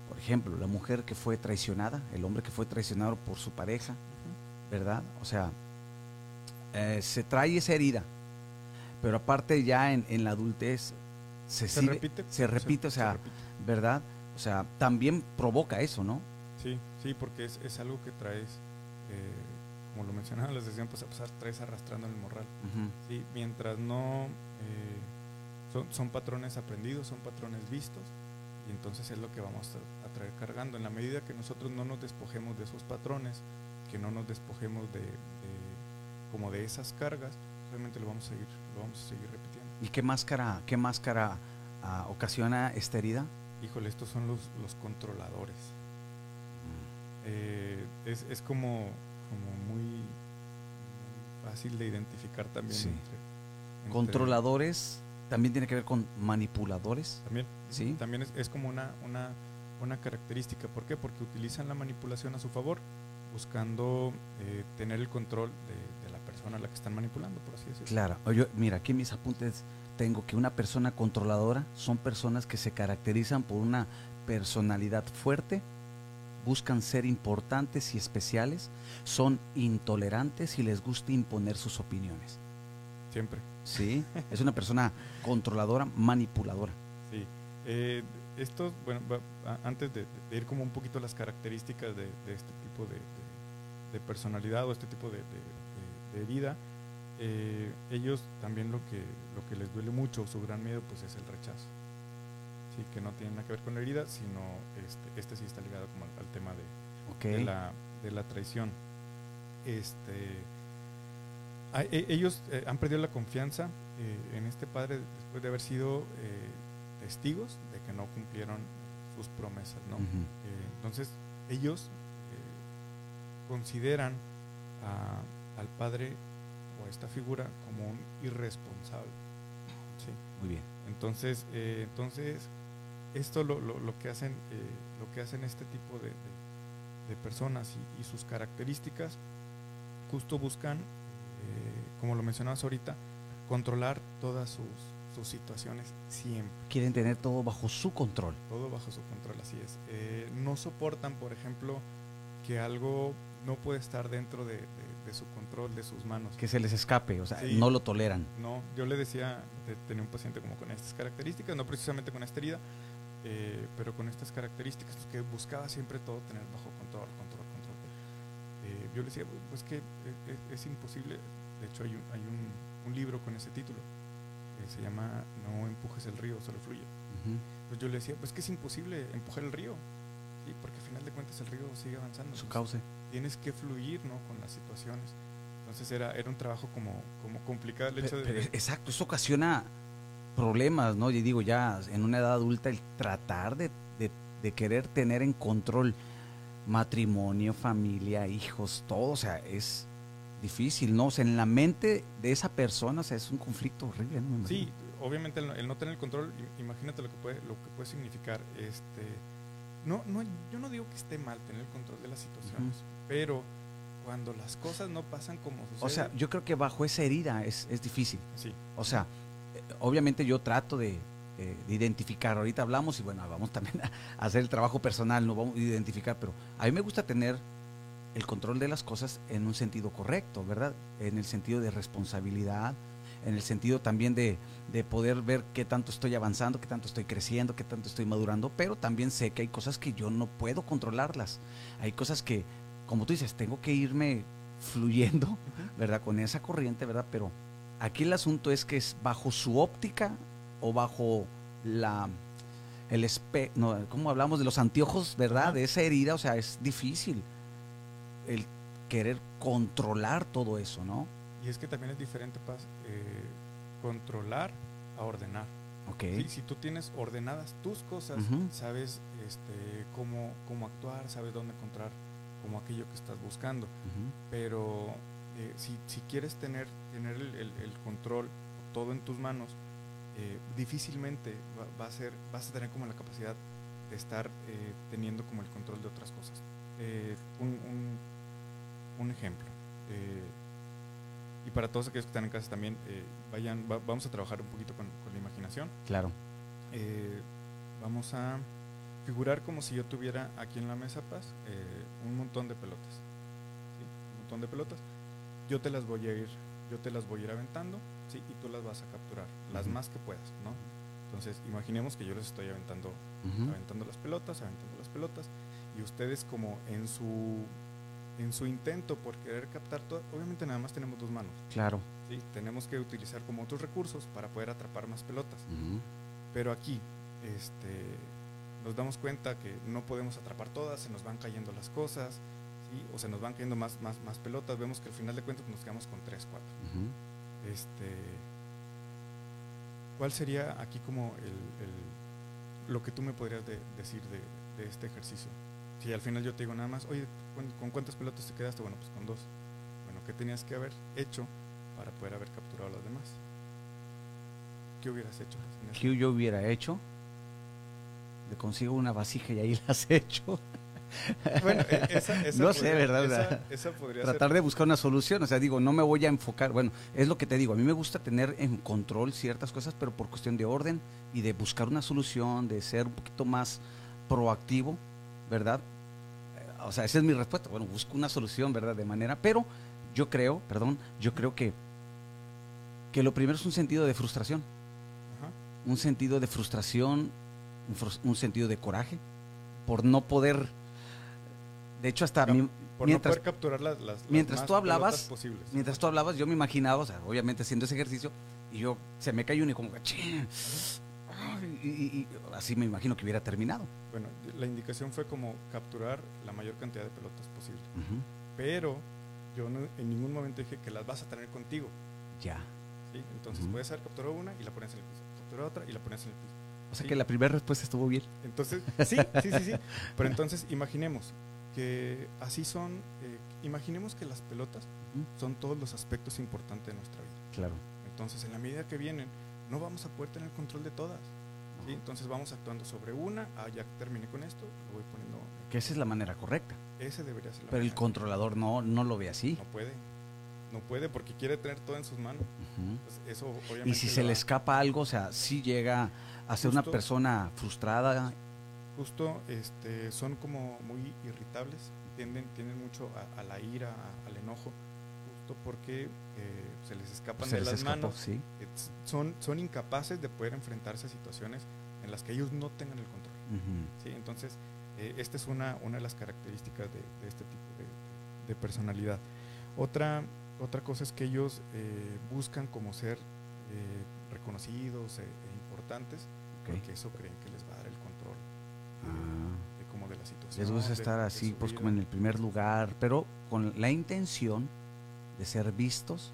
Speaker 1: Por ejemplo, la mujer que fue traicionada, el hombre que fue traicionado por su pareja. ¿verdad? O sea, eh, se trae esa herida, pero aparte ya en, en la adultez se,
Speaker 2: se
Speaker 1: sigue,
Speaker 2: repite,
Speaker 1: se repite,
Speaker 2: se,
Speaker 1: o sea,
Speaker 2: repite.
Speaker 1: ¿verdad? O sea, también provoca eso, ¿no?
Speaker 2: Sí, sí, porque es, es algo que traes, eh, como lo mencionaba en la sesión pues, pasada, traes arrastrando en el morral.
Speaker 1: Uh -huh.
Speaker 2: Sí, mientras no eh, son, son, patrones aprendidos, son patrones vistos, y entonces es lo que vamos a, a, traer cargando. En la medida que nosotros no nos despojemos de esos patrones, que no nos despojemos de, de como de esas cargas, obviamente lo vamos a seguir, lo vamos a seguir repitiendo.
Speaker 1: ¿Y qué máscara, qué máscara uh, ocasiona esta herida?
Speaker 2: Híjole, estos son los, los controladores. Mm. Eh, es, es como, como muy, fácil de identificar también.
Speaker 1: Sí. Entre, entre Controladores también tiene que ver con manipuladores.
Speaker 2: También,
Speaker 1: sí.
Speaker 2: También es, es como una, una, una, característica. ¿Por qué? Porque utilizan la manipulación a su favor, buscando eh, tener el control de, persona a la que están manipulando, por así decirlo.
Speaker 1: Claro. Yo, mira, aquí en mis apuntes tengo que una persona controladora son personas que se caracterizan por una personalidad fuerte, buscan ser importantes y especiales, son intolerantes y les gusta imponer sus opiniones.
Speaker 2: Siempre.
Speaker 1: Sí, es una persona controladora, manipuladora.
Speaker 2: Sí. Eh, esto, bueno, antes de, de, ir como un poquito a las características de, de este tipo de, de, personalidad o este tipo de, herida, eh, ellos también lo que, lo que les duele mucho, su gran miedo, pues es el rechazo. Sí, que no tiene nada que ver con la herida, sino este, este sí está ligado como al, al tema de,
Speaker 1: okay.
Speaker 2: de, la, de la traición. Este, a, e, ellos eh, han perdido la confianza eh, en este padre después de haber sido eh, testigos de que no cumplieron sus promesas, ¿no? Uh -huh. entonces, ellos consideran a, al padre o a esta figura como un irresponsable. ¿sí?
Speaker 1: Muy bien.
Speaker 2: Entonces, eh, entonces esto lo, lo, lo, que hacen, eh, lo que hacen este tipo de, de, de personas y, y, sus características, justo buscan, eh, como lo mencionabas ahorita, controlar todas sus, sus, situaciones siempre.
Speaker 1: Quieren tener todo bajo su control.
Speaker 2: Todo bajo su control, así es. no soportan, por ejemplo, que algo no puede estar dentro de, de, de, su control, de sus manos.
Speaker 1: Que se les escape, o sea, sí. no lo toleran.
Speaker 2: No, yo le decía, de, tenía un paciente como con estas características, no precisamente con esta herida, eh, pero con estas características, que buscaba siempre todo tener bajo control, control, control. Eh, yo le decía, pues que es, es, imposible, de hecho hay un, hay un, un libro con ese título, que se llama No empujes el río, solo fluye. Uh -huh. Pues yo le decía, pues que es imposible empujar el río, ¿sí? porque al final de cuentas el río sigue avanzando.
Speaker 1: Su cauce
Speaker 2: tienes que fluir ¿no? con las situaciones. Entonces era, era un trabajo como, como complicado el hecho
Speaker 1: pero,
Speaker 2: de...
Speaker 1: Pero exacto, eso ocasiona problemas, ¿no? Y digo, ya en una edad adulta el tratar de, de, de, querer tener en control matrimonio, familia, hijos, todo, o sea, es difícil, ¿no? O sea, en la mente de esa persona, o sea, es un conflicto horrible, ¿no?
Speaker 2: Sí, obviamente el, el, no tener el control, imagínate lo que puede, lo que puede significar, este... No, no, yo no digo que esté mal tener el control de las situaciones, uh -huh. pero cuando las cosas no pasan como sucede.
Speaker 1: O sea, yo creo que bajo esa herida es, es difícil.
Speaker 2: Sí.
Speaker 1: O sea, eh, obviamente yo trato de, de, identificar, ahorita hablamos y bueno, vamos también a hacer el trabajo personal, no vamos a identificar, pero a mí me gusta tener el control de las cosas en un sentido correcto, ¿verdad? En el sentido de responsabilidad, en el sentido también de, de poder ver qué tanto estoy avanzando, qué tanto estoy creciendo, qué tanto estoy madurando, pero también sé que hay cosas que yo no puedo controlarlas. Hay cosas que, como tú dices, tengo que irme fluyendo, ¿verdad? Con esa corriente, ¿verdad? Pero aquí el asunto es que es bajo su óptica o bajo la el espe no, ¿cómo hablamos de los anteojos, verdad? De esa herida, o sea, es difícil el querer controlar todo eso, ¿no?
Speaker 2: Y es que también es diferente, Paz, eh, controlar a ordenar.
Speaker 1: Ok.
Speaker 2: Sí, si tú tienes ordenadas tus cosas, sabes este, cómo, cómo actuar, sabes dónde encontrar como aquello que estás buscando.
Speaker 1: Ujú.
Speaker 2: Pero eh, si, si quieres tener, tener el, el- el control todo en tus manos, eh, difícilmente va, va a ser, vas a tener como la capacidad de estar eh, teniendo como el control de otras cosas. Eh, un, un- un ejemplo. eh, y para todos aquellos que están en casa también, eh, vayan, va- vamos a trabajar un poquito con, con la imaginación.
Speaker 1: Claro.
Speaker 2: Vamos a figurar como si yo tuviera aquí en la mesa Paz eh, un montón de pelotas. ¿sí? Un montón de pelotas. Yo te las voy a ir, yo te las voy a ir aventando, ¿sí? Y tú las vas a capturar, las más que puedas, ¿no? Entonces, imaginemos que yo les estoy aventando, aventando las pelotas, aventando las pelotas, y ustedes como en su en su intento por querer captar todo, obviamente nada más tenemos dos manos,
Speaker 1: Claro.
Speaker 2: ¿sí? Tenemos que utilizar como otros recursos para poder atrapar más pelotas. Pero aquí este, nos damos cuenta que no podemos atrapar todas, se nos van cayendo las cosas, ¿sí? o se nos van cayendo más, más, más pelotas. Vemos que al final de cuentas nos quedamos con 3, 4.
Speaker 1: Ujú.
Speaker 2: Este, ¿Cuál sería aquí como el, el- lo que tú me podrías de- decir de, de este ejercicio? Si al final yo te digo nada más, oye, ¿con, con cuántas pelotas te quedaste? Bueno, pues con dos. Bueno, ¿qué tenías que haber hecho para poder haber capturado las demás? ¿Qué hubieras hecho?
Speaker 1: ¿Qué yo hubiera hecho? Consigo una vasija y ahí las he hecho.
Speaker 2: Bueno, e- esa, esa
Speaker 1: No sé, ¿verdad?
Speaker 2: Esa, esa podría
Speaker 1: Tratar
Speaker 2: ser.
Speaker 1: de buscar una solución. O sea, digo, no me voy a enfocar. Bueno, es lo que te digo. A mí me gusta tener en control ciertas cosas, pero por cuestión de orden y de buscar una solución, de ser un poquito más proactivo, ¿verdad? Eh, O sea, esa es mi respuesta. Bueno, busco una solución, ¿verdad? De manera. Pero yo creo, perdón, yo creo que, que lo primero es un sentido de frustración.
Speaker 2: Ajá.
Speaker 1: un sentido de frustración, un, sentido de coraje por no poder. De hecho, hasta mi-
Speaker 2: Por
Speaker 1: mientras,
Speaker 2: no poder capturar las, las- las
Speaker 1: mientras
Speaker 2: más
Speaker 1: tú hablabas,
Speaker 2: posibles.
Speaker 1: mientras tú hablabas, yo me imaginaba, o sea, obviamente haciendo ese ejercicio, y yo se me cayó uno y como. Ay, y, y- y así me imagino que hubiera terminado.
Speaker 2: Bueno, la indicación fue como capturar la mayor cantidad de pelotas posible.
Speaker 1: Ujú.
Speaker 2: Pero yo no- en ningún momento dije que las vas a tener contigo.
Speaker 1: Ya.
Speaker 2: ¿sí? Entonces
Speaker 1: Ujú.
Speaker 2: puedes haber capturado una y la pones en el piso. Capturar otra y la pones en el piso.
Speaker 1: O sea
Speaker 2: Sí.
Speaker 1: que la primera respuesta estuvo bien.
Speaker 2: Entonces, sí, sí, sí, sí. Pero entonces imaginemos que así son, eh, imaginemos que las pelotas son todos los aspectos importantes de nuestra vida.
Speaker 1: Claro.
Speaker 2: Entonces, en la medida que vienen, no vamos a poder tener control de todas. ¿sí? Entonces vamos actuando sobre una, ah, ya terminé con esto, lo voy poniendo.
Speaker 1: Que esa es la manera correcta.
Speaker 2: Ese debería ser la
Speaker 1: Pero el controlador no, no lo ve así.
Speaker 2: No puede. No puede porque quiere tener todo en sus manos. Pues eso obviamente.
Speaker 1: Y si se le escapa algo, o sea, si llega a ser una persona frustrada,
Speaker 2: Justo este, son como muy irritables, tienden, tienden mucho a, a la ira, a- al enojo, justo porque eh, se les escapan
Speaker 1: se
Speaker 2: de
Speaker 1: les
Speaker 2: las
Speaker 1: escapó,
Speaker 2: manos.
Speaker 1: sí.
Speaker 2: Son, son incapaces de poder enfrentarse a situaciones en las que ellos no tengan el control.
Speaker 1: Ujú.
Speaker 2: ¿sí? Entonces, eh, esta es una, una de las características de, de este tipo de, de personalidad. Otra, otra cosa es que ellos eh, buscan como ser eh, reconocidos e, e importantes,
Speaker 1: Ok.
Speaker 2: porque eso creen que les va a dar el control eh,
Speaker 1: Ah.
Speaker 2: de, como de la situación.
Speaker 1: Les gusta estar
Speaker 2: de
Speaker 1: así, pues
Speaker 2: vida.
Speaker 1: como en el primer lugar, pero con la intención de ser vistos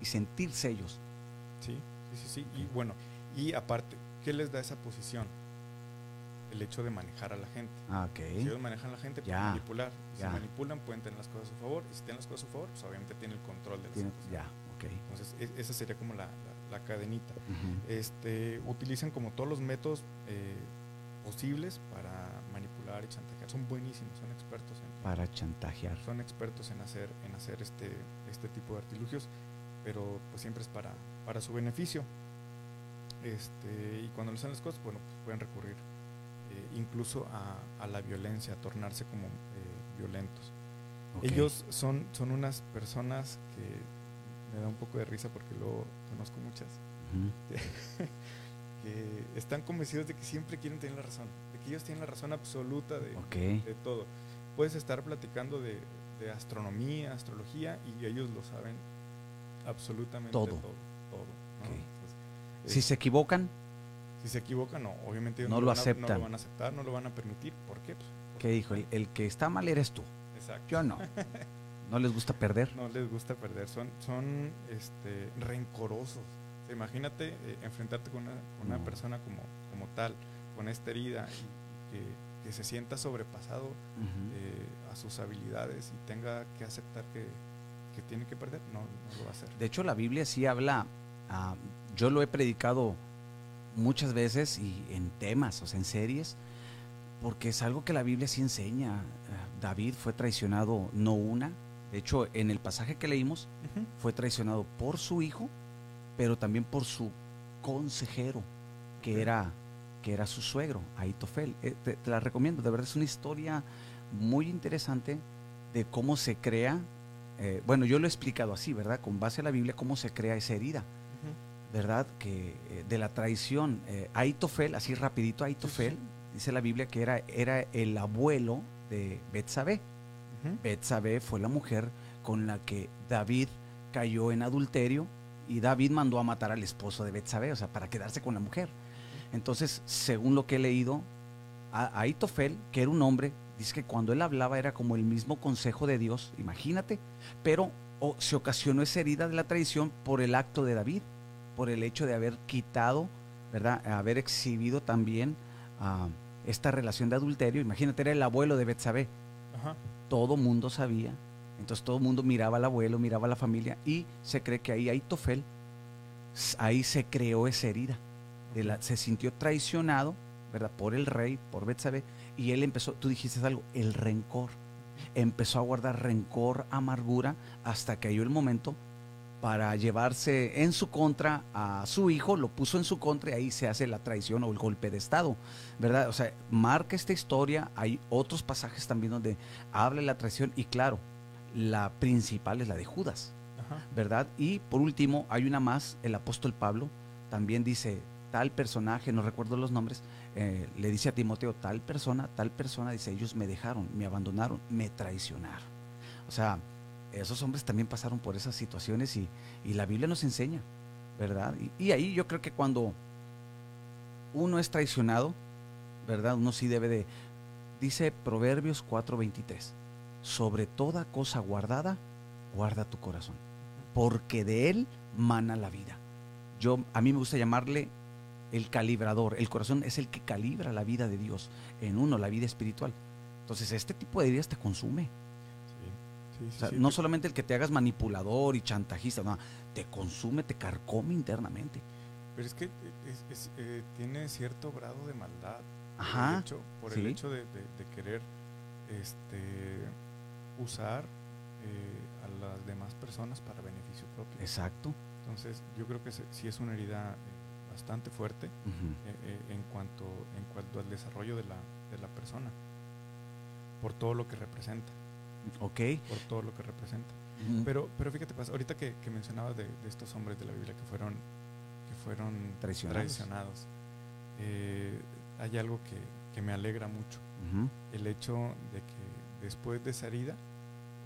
Speaker 1: y sentirse ellos.
Speaker 2: Sí, sí, sí, sí. Y bueno, y aparte, ¿qué les da esa posición? El hecho de manejar a la gente.
Speaker 1: Ah, ok.
Speaker 2: Si ellos manejan a la gente, pueden
Speaker 1: Ya,
Speaker 2: manipular. Si
Speaker 1: ya.
Speaker 2: manipulan, pueden tener las cosas a su favor. Y si tienen las cosas a su favor, pues obviamente tienen el control de la
Speaker 1: Tiene-
Speaker 2: situación.
Speaker 1: ya, ok.
Speaker 2: Entonces, e- esa sería como la, la- la cadenita. Este, utilizan como todos los métodos eh, posibles para manipular y chantajear. Son buenísimos, son expertos en,
Speaker 1: Para chantajear.
Speaker 2: son expertos en hacer, en hacer este, este tipo de artilugios, pero pues siempre es para, para su beneficio. Este, y cuando les hacen las cosas, bueno, pues pueden recurrir eh, incluso a, a la violencia, a tornarse como eh, violentos.
Speaker 1: Ok.
Speaker 2: Ellos son, son unas personas que me da un poco de risa porque luego conozco muchas que están convencidos de que siempre quieren tener la razón, de que ellos tienen la razón absoluta de, de todo. Puedes estar platicando de, de, astronomía, astrología y ellos lo saben absolutamente todo. todo,
Speaker 1: si se equivocan,
Speaker 2: si se equivocan, no, obviamente
Speaker 1: no, lo, aceptan. no
Speaker 2: lo van a aceptar, no lo van a permitir. ¿Por qué? Pues,
Speaker 1: ¿Qué dijo? El, que está mal eres tú.
Speaker 2: Exacto.
Speaker 1: Yo no. ¿No les gusta perder?
Speaker 2: No les gusta perder. Son, son este, rencorosos. imagínate eh, enfrentarte con una, persona como, como tal, con esta herida, y que, se sienta sobrepasado eh, a sus habilidades y tenga que aceptar que, tiene que perder. No, no, lo va a hacer.
Speaker 1: De hecho, la Biblia sí habla. Ah, yo lo he predicado muchas veces y en temas, o sea, en series, porque es algo que la Biblia sí enseña. Eh, David fue traicionado no una, de hecho, en el pasaje que leímos, fue traicionado por su hijo, pero también por su consejero, que era que era su suegro, Aitofel. Eh, te, la recomiendo, de verdad es una historia muy interesante de cómo se crea, eh, bueno, yo lo he explicado así, ¿verdad? Con base a la Biblia, cómo se crea esa herida. ¿Verdad? Que eh, de la traición, eh, Aitofel, así rapidito, Aitofel, dice la Biblia que era, era el abuelo de Betsabé. Uh fue la mujer con la que David cayó en adulterio y David mandó a matar al esposo de Betsabé, o sea, para quedarse con la mujer. Entonces, según lo que he leído, Aitofel, que era un hombre, dice que cuando él hablaba era como el mismo consejo de Dios, imagínate, pero se ocasionó esa herida de la traición por el acto de David por el hecho de haber quitado, ¿verdad? Haber exhibido también ah, esta relación de adulterio. Imagínate, era el abuelo de Betsabé. Todo mundo sabía. Entonces todo el mundo miraba al abuelo, miraba a la familia y se cree que ahí hay Tofel, ahí se creó esa herida. De la, se sintió traicionado, ¿verdad? Por el rey, por Betsabé, y él empezó, tú dijiste algo, el rencor. Empezó a guardar rencor, amargura, hasta que halló el momento para llevarse en su contra a su hijo, lo puso en su contra y ahí se hace la traición o el golpe de Estado, ¿verdad? O sea, marca esta historia, hay otros pasajes también donde habla de la traición y claro, la principal es la de Judas, ¿verdad? Y por último, hay una más, el apóstol Pablo también dice, tal personaje, no recuerdo los nombres, eh, le dice a Timoteo, tal persona, tal persona, dice, ellos me dejaron, me abandonaron, me traicionaron. O sea, esos hombres también pasaron por esas situaciones y, la Biblia nos enseña, ¿verdad? Y, ahí yo creo que cuando uno es traicionado, ¿verdad? Uno sí debe de, dice Proverbios 4:23, sobre toda cosa guardada, guarda tu corazón, porque de él mana la vida. Yo, a mí me gusta llamarle el calibrador. El corazón es el que calibra la vida de Dios en uno, la vida espiritual. Entonces, este tipo de ideas te consume no solamente el que te hagas manipulador y chantajista, no, te consume, te carcome internamente.
Speaker 2: Pero es que eh, tiene cierto grado de maldad.
Speaker 1: Ajá.
Speaker 2: Por el hecho, de, querer este, usar eh, a las demás personas para beneficio propio.
Speaker 1: Exacto.
Speaker 2: Entonces, yo creo que sí es una herida eh, bastante fuerte en, cuanto, en cuanto al desarrollo de la, de la persona, por todo lo que representa.
Speaker 1: Ok.
Speaker 2: Por todo lo que representa. pero, pero fíjate, pues, ahorita que, que mencionabas de, estos hombres de la Biblia que fueron, que fueron traicionados, eh, hay algo que, que, me alegra mucho. El hecho de que después de esa herida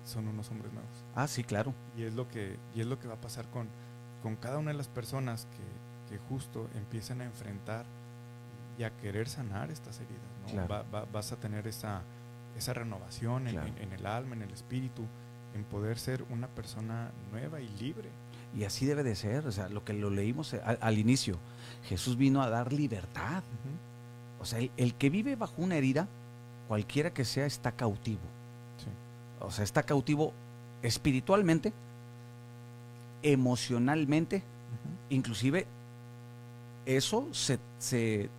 Speaker 2: son unos hombres nuevos.
Speaker 1: Ah, sí, claro.
Speaker 2: Y es lo que, y es lo que va a pasar con, con cada una de las personas que, que justo empiezan a enfrentar y a querer sanar estas heridas. ¿no? vas a tener esa esa renovación en, el alma, en el espíritu, en poder ser una persona nueva y libre.
Speaker 1: Y así debe de ser, o sea, lo que lo leímos eh, al, inicio, Jesús vino a dar libertad. O sea, el, que vive bajo una herida, cualquiera que sea, está cautivo. O sea, está cautivo espiritualmente, emocionalmente, inclusive eso se, se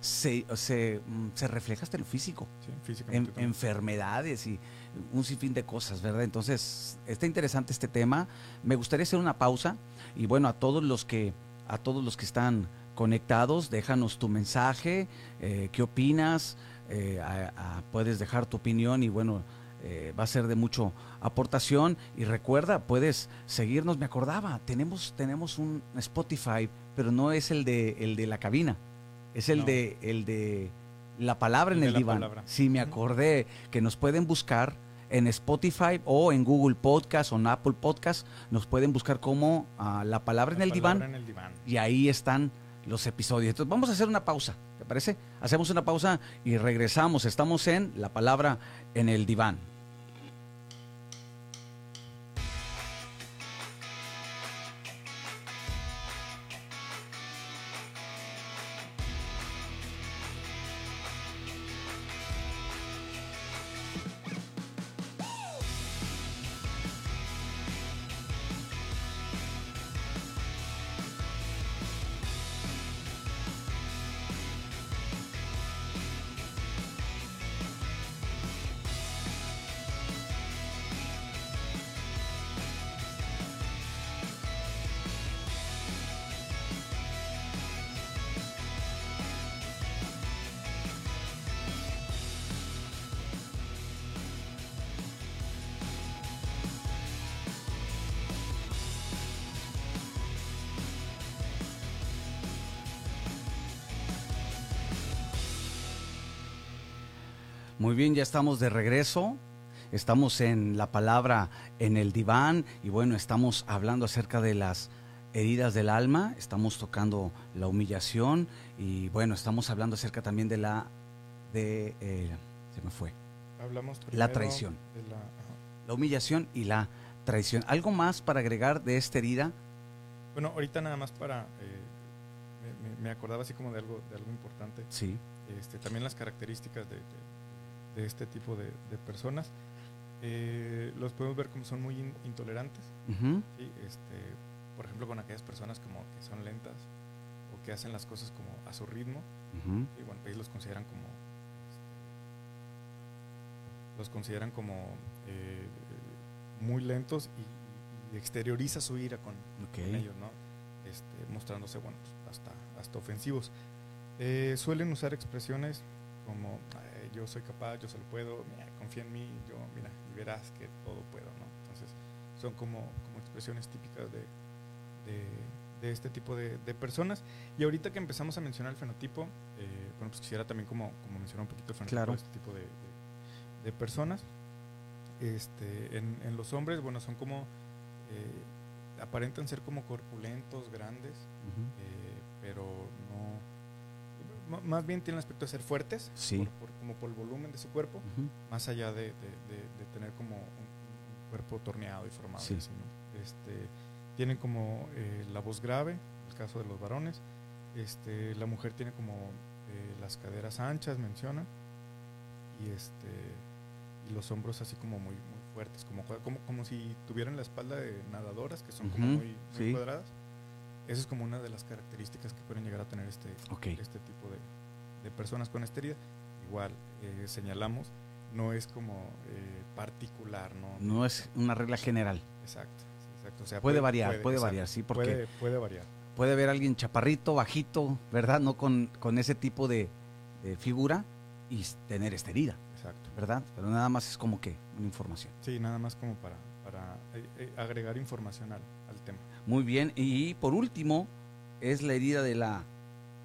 Speaker 1: se, se, mm, se refleja hasta en lo físico. en, enfermedades y un sinfín de cosas, ¿verdad? Entonces, está interesante este tema. Me gustaría hacer una pausa y bueno, a todos los que, a todos los que están conectados, déjanos tu mensaje, eh, qué opinas, eh, puedes dejar tu opinión y bueno, eh, va a ser de mucho aportación y recuerda, puedes seguirnos, me acordaba, tenemos, tenemos un Spotify, pero no es el de, el de la cabina, es el,
Speaker 2: No.
Speaker 1: de, el de la palabra
Speaker 2: El
Speaker 1: en el diván.
Speaker 2: palabra.
Speaker 1: Sí, me acordé que nos pueden buscar en Spotify o en Google Podcast o en Apple Podcast, nos pueden buscar como ah, la palabra en el diván
Speaker 2: palabra en el diván.
Speaker 1: y ahí están los episodios. Entonces vamos a hacer una pausa, ¿te parece? Hacemos una pausa y regresamos. Estamos en la palabra en el diván. Bien, ya estamos de regreso. Estamos en la palabra en el diván y bueno, estamos hablando acerca de las heridas del alma, estamos tocando la humillación y bueno, estamos hablando acerca también de la de eh, se me fue,
Speaker 2: Hablamos
Speaker 1: La traición.
Speaker 2: de la-
Speaker 1: humillación y la traición. ¿Algo más para agregar de esta herida?
Speaker 2: Bueno, ahorita nada más para... eh, me, me- me acordaba así como de algo, de algo importante.
Speaker 1: Sí.
Speaker 2: Este, también las características de, de- de este tipo de, de personas. Eh, los podemos ver como son muy in- intolerantes. Este, por ejemplo, con aquellas personas como que son lentas o que hacen las cosas como a su ritmo.
Speaker 1: Ujú.
Speaker 2: Y bueno, ellos los consideran como este, los consideran como eh, muy lentos y, y exterioriza su ira con ellos, ¿no? Este, mostrándose, bueno, pues, hasta, hasta ofensivos. Eh, suelen usar expresiones como "Ay, yo soy capaz, yo se lo puedo, mira, confía en mí, yo, mira, y verás que todo puedo, ¿no? Entonces, son como, como expresiones típicas de, de, de este tipo de, de personas. Y ahorita que empezamos a mencionar el fenotipo, eh, bueno, pues quisiera también como, como mencionar un poquito el fenotipo
Speaker 1: Claro.
Speaker 2: de este tipo de, personas. Este, en, en los hombres, bueno, son como, eh, aparentan ser como corpulentos, grandes, eh, pero más bien tienen el aspecto de ser fuertes,
Speaker 1: Sí.
Speaker 2: por- por- como por el volumen de su cuerpo, más allá de, de- de- de tener como un, un cuerpo torneado y formado.
Speaker 1: Sí.
Speaker 2: y así, ¿no? Este, tienen como eh, la voz grave, en el caso de los varones. Este, la mujer tiene como eh, las caderas anchas, mencionan, y este y los hombros así como muy, muy fuertes, como, como, como si tuvieran la espalda de nadadoras, que son como muy, muy
Speaker 1: sí.
Speaker 2: cuadradas. Esa es como una de las características que pueden llegar a tener este, este tipo de, de personas con esta herida. Igual, eh, señalamos, no es como eh, particular, ¿no?
Speaker 1: No es una regla general.
Speaker 2: Exacto, exacto. O sea,
Speaker 1: Puede variar, puede variar, sí, porque
Speaker 2: Puede, puede variar.
Speaker 1: puede haber alguien chaparrito, bajito, ¿verdad? No con, con ese tipo de, de figura y tener esta herida,
Speaker 2: Exacto.
Speaker 1: ¿verdad? Pero nada más es como que una información.
Speaker 2: Sí, nada más como para, para eh, eh, agregar información al.
Speaker 1: Muy bien. Y por último, es la herida de la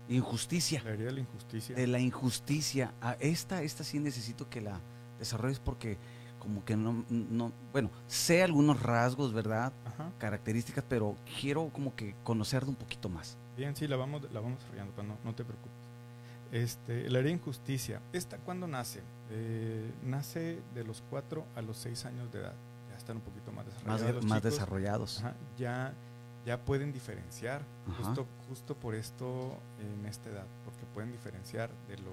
Speaker 1: injusticia.
Speaker 2: La herida de la injusticia.
Speaker 1: De la injusticia. Ah, esta, esta sí necesito que la desarrolles porque como que no, no, bueno, sé algunos rasgos, ¿verdad?
Speaker 2: Ajá.
Speaker 1: Características, pero quiero como que conocerla un poquito más.
Speaker 2: Bien, sí, la vamos, la vamos desarrollando, pero no, no te preocupes. Este, la herida de injusticia. ¿Esta cuándo nace? Eh, nace de los 4 a los 6 años de edad. Ya están un poquito más desarrollados. los
Speaker 1: más
Speaker 2: chicos.
Speaker 1: desarrollados.
Speaker 2: Ajá, ya, ya pueden diferenciar
Speaker 1: Ajá.
Speaker 2: justo, justo por esto en esta edad, porque pueden diferenciar de lo,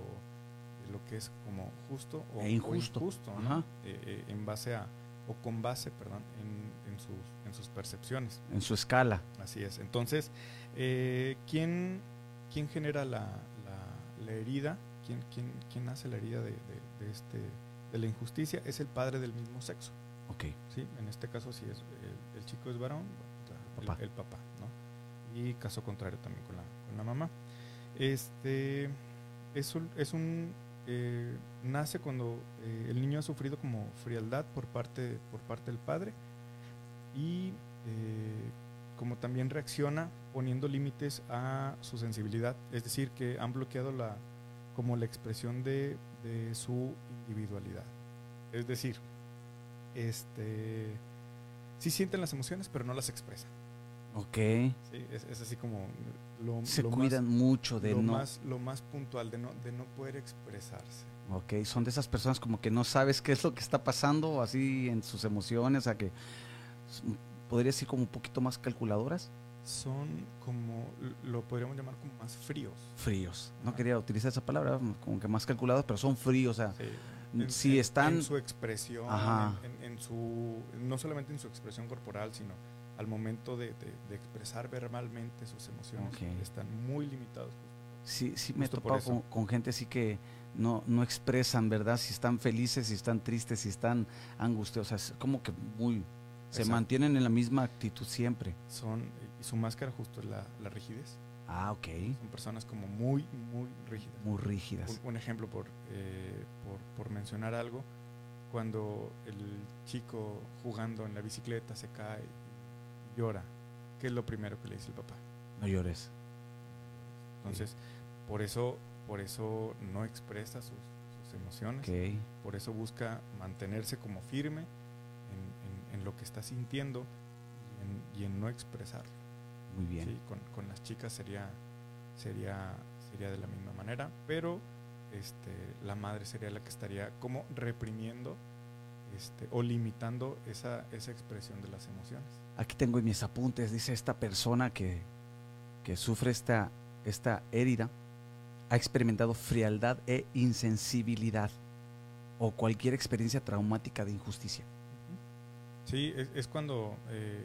Speaker 2: de lo que es como justo o,
Speaker 1: E
Speaker 2: o
Speaker 1: injusto. Ajá.
Speaker 2: Eh, eh, en base a, o con base, perdón, en, en sus, en sus percepciones.
Speaker 1: En su escala.
Speaker 2: Así es. Entonces, eh, ¿quién, quién genera la, la- la herida? ¿Quién, quién, quién hace la herida de, de- de este, de la injusticia? Es el padre del mismo sexo.
Speaker 1: Ok.
Speaker 2: ¿sí? En este caso, si es el, el chico es varón, El papá, ¿no? Y caso contrario también con la, con la mamá. Este es un, es un eh, nace cuando eh, el niño ha sufrido como frialdad por parte, por parte del padre y eh, como también reacciona poniendo límites a su sensibilidad, es decir, que han bloqueado la, como la expresión de, de su individualidad. Es decir, este, sí sienten las emociones, pero no las expresan.
Speaker 1: Ok.
Speaker 2: Sí, es, es así como lo,
Speaker 1: Se
Speaker 2: lo
Speaker 1: cuidan
Speaker 2: más,
Speaker 1: mucho de
Speaker 2: lo
Speaker 1: no...
Speaker 2: más, lo más puntual, de no, de no poder expresarse.
Speaker 1: Ok, son de esas personas como que no sabes qué es lo que está pasando así en sus emociones, o sea que podría decir como un poquito más calculadoras,
Speaker 2: Son como, lo podríamos llamar como más fríos.
Speaker 1: fríos. No
Speaker 2: Ajá.
Speaker 1: quería utilizar esa palabra, como que más calculados, pero son fríos, o sea,
Speaker 2: Sí.
Speaker 1: si están...
Speaker 2: en su expresión, en, en- en su, no solamente en su expresión corporal, sino al momento de, de- de expresar verbalmente sus emociones,
Speaker 1: Ok.
Speaker 2: están muy limitados.
Speaker 1: Sí, sí me he topado con, con gente así que no, no expresan, ¿verdad? Si están felices, si están tristes, si están angustiosas, como que muy... Se
Speaker 2: Exacto.
Speaker 1: mantienen en la misma actitud siempre.
Speaker 2: Son, y su máscara justo es la, la rigidez.
Speaker 1: Ah, ok.
Speaker 2: Son personas como muy, muy rígidas.
Speaker 1: Muy rígidas.
Speaker 2: Un, un ejemplo por, eh, por, por mencionar algo, cuando el chico jugando en la bicicleta se cae llora, ¿qué es lo primero que le dice el papá?
Speaker 1: No llores.
Speaker 2: Entonces, por eso, por eso no expresa sus, sus emociones, por eso busca mantenerse como firme en, en- en lo que está sintiendo y en, y en no expresarlo.
Speaker 1: Muy bien.
Speaker 2: Sí, con, con las chicas sería, sería, sería de la misma manera, pero este, la madre sería la que estaría como reprimiendo este, o limitando esa, esa expresión de las emociones.
Speaker 1: Aquí tengo en mis apuntes, dice esta persona que, que sufre esta, esta herida, ha experimentado frialdad e insensibilidad o cualquier experiencia traumática de injusticia.
Speaker 2: Sí, es, es cuando, eh,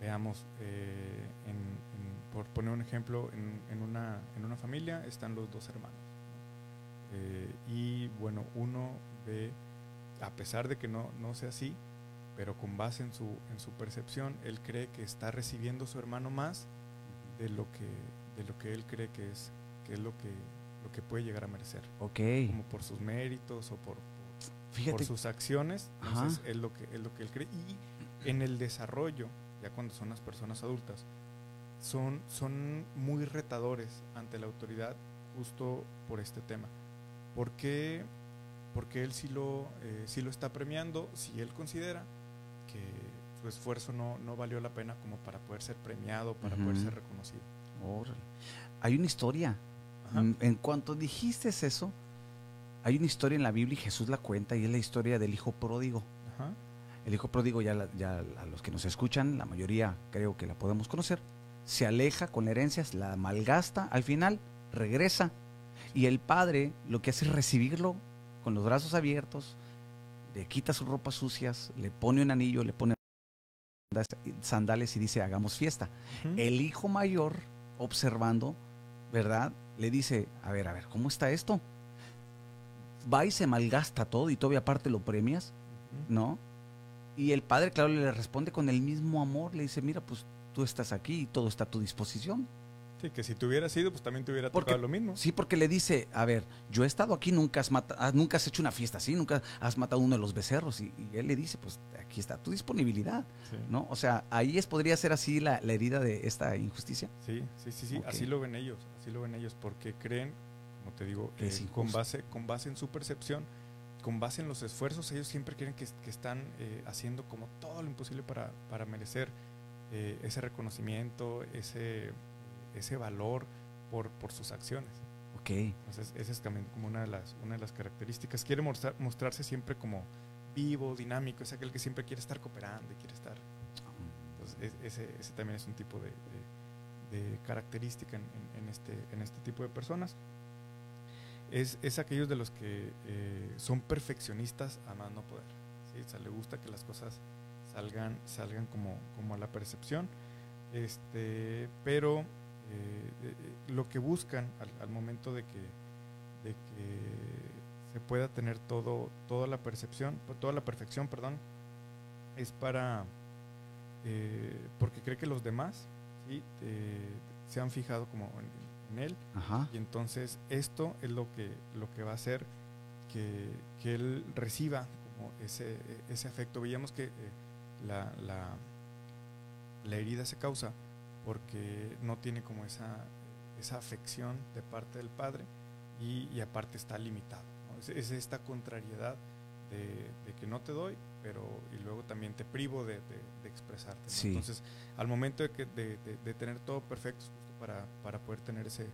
Speaker 2: veamos, eh, en- en- por poner un ejemplo, en, en una, en una familia están los dos hermanos. ¿no? Eh, y bueno, uno ve, a pesar de que no, no sea así, pero con base en su, en su percepción, él cree que está recibiendo su hermano más de lo que, de lo que él cree que es, que es lo que, lo que puede llegar a merecer.
Speaker 1: Ok.
Speaker 2: Como por sus méritos o por, por
Speaker 1: Fíjate.
Speaker 2: por sus acciones,
Speaker 1: Ajá.
Speaker 2: entonces es lo que es lo que él cree y en el desarrollo, ya cuando son las personas adultas, son son muy retadores ante la autoridad justo por este tema. ¿Por qué? Porque él sí lo eh, sí lo está premiando, si él considera que su esfuerzo no, no valió la pena como para poder ser premiado, para poder ser reconocido.
Speaker 1: Hay una historia.
Speaker 2: Ajá.
Speaker 1: Mm, En cuanto dijiste eso, hay una historia en la Biblia y Jesús la cuenta y es la historia del hijo pródigo.
Speaker 2: Ajá.
Speaker 1: El hijo pródigo, ya, la- ya a los que nos escuchan, la mayoría creo que la podemos conocer, se aleja con la herencia, la malgasta, al final regresa y el padre lo que hace es recibirlo con los brazos abiertos, le quita sus ropas sucias, le pone un anillo, le pone sandales y dice hagamos fiesta. El hijo mayor, observando, ¿verdad? Le dice, a ver, a ver, ¿cómo está esto? Va y se malgasta todo y todavía aparte lo premias. ¿no? Y el padre, claro, le responde con el mismo amor, le dice, mira, pues tú estás aquí y todo está a tu disposición.
Speaker 2: Sí, que si te hubieras ido, pues también te hubiera
Speaker 1: Porque-
Speaker 2: tocado lo mismo.
Speaker 1: Sí, porque le dice, a ver, yo he estado aquí, nunca has, mata- ah, nunca has hecho una fiesta así, nunca has matado uno de los becerros. Y, y él le dice, pues aquí está tu disponibilidad,
Speaker 2: Sí.
Speaker 1: ¿no? O sea, ahí es, podría ser así la, la herida de esta injusticia.
Speaker 2: Sí, sí, sí, sí, así lo ven ellos, así lo ven ellos, porque creen, como te digo, eh, con, base, con base en su percepción, con base en los esfuerzos, ellos siempre creen que, que están eh, haciendo como todo lo imposible para, para merecer eh, ese reconocimiento, ese, ese valor por, por sus acciones.
Speaker 1: Ok,
Speaker 2: Entonces, esa es también como una de las, una de las características. Quiere mostrar, mostrarse siempre como vivo, dinámico, es aquel que siempre quiere estar cooperando y quiere estar entonces, es- ese, ese también es un tipo de, de- de característica en, en- en este, en este tipo de personas. Es, es aquellos de los que eh, son perfeccionistas a más no poder. ¿sí? O sea, le gusta que las cosas salgan, salgan como, como a la percepción. Este, pero eh, lo que buscan al, al momento de que, de que se pueda tener todo, toda la percepción, toda la perfección, perdón, es para eh, porque cree que los demás ¿sí? Eh, se han fijado como en, en él.
Speaker 1: Ajá.
Speaker 2: Y entonces esto es lo que, lo que va a hacer que, que él reciba como ese, ese afecto. Veíamos que eh, la, la, la herida se causa porque no tiene como esa, esa afección de parte del padre y, y aparte está limitado. ¿no? Es, es esta contrariedad de, de que no te doy, pero y luego también te privo de, de- de expresarte. ¿no?
Speaker 1: Sí.
Speaker 2: Entonces, al momento de, que, de, tener todo perfecto, es justo para, para poder tener ese,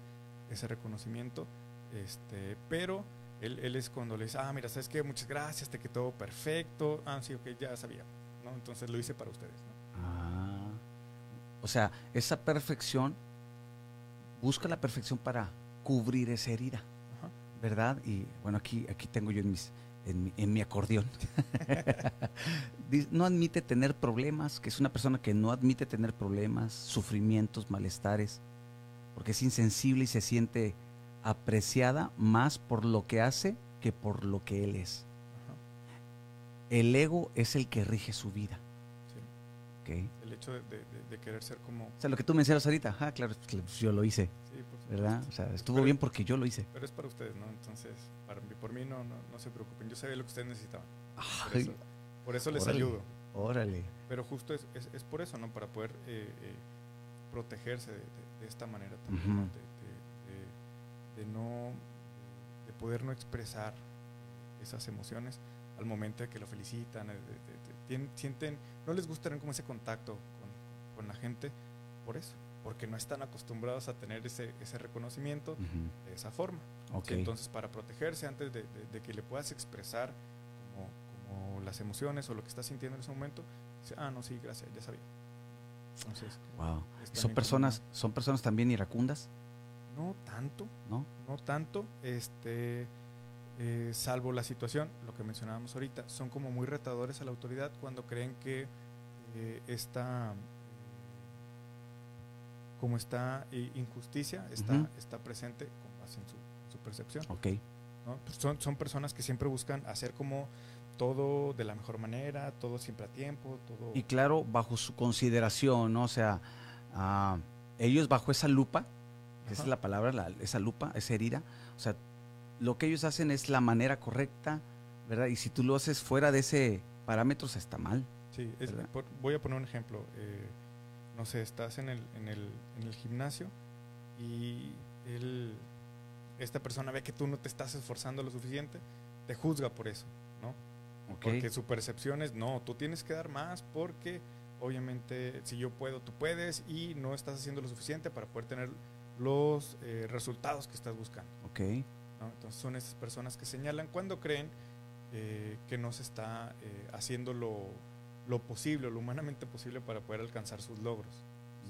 Speaker 2: ese reconocimiento, este, pero él, él es cuando le dice, ah, mira, ¿sabes qué? Muchas gracias, te quedó perfecto. Ah, sí, ok, ya sabía. ¿no? Entonces lo hice para ustedes. ¿no?
Speaker 1: Ah. O sea, esa perfección, busca la perfección para cubrir esa herida,
Speaker 2: Ajá.
Speaker 1: ¿verdad? Y bueno, aquí, aquí tengo yo en, mis, en, mi, en mi acordeón. No admite tener problemas, que es una persona que no admite tener problemas, sufrimientos, malestares, porque es insensible y se siente apreciada más por lo que hace que por lo que él es.
Speaker 2: Ajá.
Speaker 1: El ego es el que rige su vida.
Speaker 2: Sí.
Speaker 1: ¿ok?
Speaker 2: Hecho de, de- de- de querer ser como...
Speaker 1: O sea, lo que tú mencionas ahorita, ah, claro, pues, yo lo hice,
Speaker 2: Sí, por supuesto.
Speaker 1: ¿verdad? O sea, estuvo
Speaker 2: Pero-
Speaker 1: bien porque yo lo hice.
Speaker 2: Pero es para ustedes, ¿no? Entonces, para mí, por mí no, no, no se preocupen. Yo sabía lo que ustedes necesitaban. Por eso, por eso les
Speaker 1: órale.
Speaker 2: ayudo.
Speaker 1: órale.
Speaker 2: Pero justo es, es, es por eso, ¿no? Para poder eh, eh, protegerse de, esta manera también, ¿no?
Speaker 1: Ujú.
Speaker 2: de, de- no, de poder no expresar esas emociones al momento de que lo felicitan, de- de- de- tien- sienten, no les gusta tener como ese contacto con, la gente por eso, porque no están acostumbrados a tener ese, ese reconocimiento de esa forma. Sí, entonces, para protegerse antes de, de- de que le puedas expresar como, como las emociones o lo que estás sintiendo en ese momento, dice, ah, no, sí, gracias, ya sabía. Entonces,
Speaker 1: wow. ¿Son personas, son personas también iracundas?
Speaker 2: no tanto,
Speaker 1: ¿No?
Speaker 2: no tanto, este, eh, salvo la situación, lo que mencionábamos ahorita, son como muy retadores a la autoridad cuando creen que eh, esta, como esta eh, injusticia, está,
Speaker 1: Ujú.
Speaker 2: está presente con base en su, su percepción.
Speaker 1: Ok.
Speaker 2: ¿no? Pues son, son personas que siempre buscan hacer como todo de la mejor manera, todo siempre a tiempo, todo...
Speaker 1: Y claro, bajo su consideración, ¿no? O sea, ah, ellos bajo esa lupa, esa es la palabra, la- esa lupa, esa herida, o sea, lo que ellos hacen es la manera correcta, ¿verdad? Y si tú lo haces fuera de ese parámetro, está mal.
Speaker 2: Sí, es- por- voy a poner un ejemplo. eh, no sé, estás en el, en el, en el gimnasio y él, esta persona ve que tú no te estás esforzando lo suficiente, te juzga por eso, ¿no? Porque su percepción es, no, tú tienes que dar más porque obviamente si yo puedo, tú puedes y no estás haciendo lo suficiente para poder tener los eh, resultados que estás buscando.
Speaker 1: Ok.
Speaker 2: ¿no? Entonces son esas personas que señalan cuando creen eh, que no se está eh, haciendo lo, lo posible, lo humanamente posible para poder alcanzar sus logros.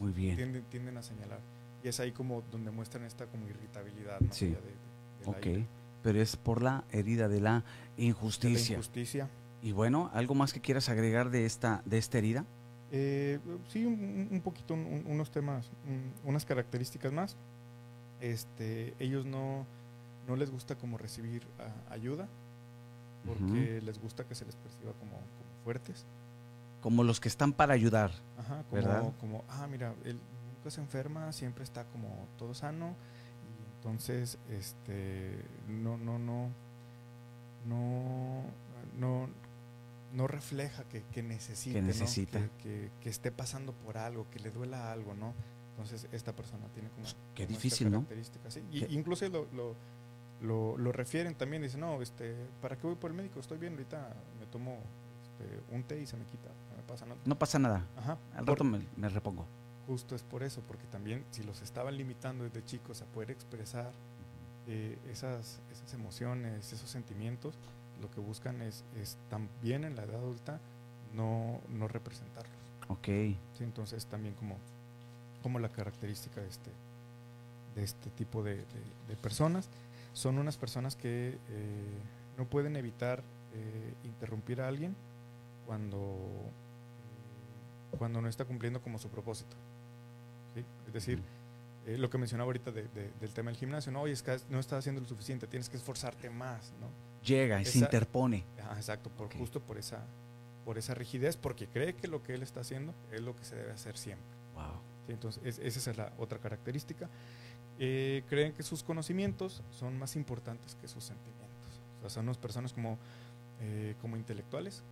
Speaker 1: Muy bien.
Speaker 2: Tienden, tienden a señalar. Y es ahí como donde muestran esta como irritabilidad, ¿no?
Speaker 1: Sí.
Speaker 2: De- de- de
Speaker 1: Ok.
Speaker 2: ira,
Speaker 1: Pero es por la herida de la
Speaker 2: de la
Speaker 1: injusticia.
Speaker 2: injusticia.
Speaker 1: Y bueno, ¿algo más que quieras agregar de esta, de esta herida?
Speaker 2: Eh, sí, un, un poquito, un- unos temas, un- unas características más. Este, ellos no, no les gusta como recibir ah, ayuda, porque les gusta que se les perciba como, como fuertes.
Speaker 1: Como los que están para ayudar.
Speaker 2: Ajá, como,
Speaker 1: ¿Verdad?
Speaker 2: como, ah, mira, él nunca se enferma, siempre está como todo sano. Y entonces, este, no, no, no, no, no, no refleja que, que necesite,
Speaker 1: Que
Speaker 2: ¿no?
Speaker 1: necesita.
Speaker 2: Que, que- que esté pasando por algo, que le duela algo, ¿no? Entonces, esta persona tiene como.
Speaker 1: Qué
Speaker 2: como esta
Speaker 1: difícil, ¿no?
Speaker 2: característica, sí. Y-
Speaker 1: Qué-
Speaker 2: incluso lo, lo, lo, lo refieren también, dicen, no, este, ¿para qué voy por el médico? Estoy bien, ahorita me tomo este, un té y se me quita, no pasa nada.
Speaker 1: No pasa nada.
Speaker 2: Ajá.
Speaker 1: Al rato me, me repongo.
Speaker 2: Justo es por eso, porque también si los estaban limitando desde chicos a poder expresar eh, esas, esas emociones, esos sentimientos, lo que buscan es, es también en la edad adulta no, no representarlos.
Speaker 1: Ok.
Speaker 2: ¿sí? Entonces también como, como la característica de este, de este tipo de, de- de personas, son unas personas que eh, no pueden evitar eh, interrumpir a alguien cuando, cuando no está cumpliendo como su propósito. ¿sí? Es decir, eh, lo que mencionaba ahorita de- de- del tema del gimnasio, no, oye, es que no estás haciendo lo suficiente, tienes que esforzarte más, ¿no?
Speaker 1: Llega y se interpone.
Speaker 2: Ah, exacto, por,
Speaker 1: Ok.
Speaker 2: justo por esa, por esa rigidez, porque cree que lo que él está haciendo es lo que se debe hacer siempre.
Speaker 1: Wow.
Speaker 2: ¿sí? Entonces, es- esa es la otra característica. eh, creen que sus conocimientos son más importantes que sus sentimientos. O sea, son unas personas como, eh, como intelectuales.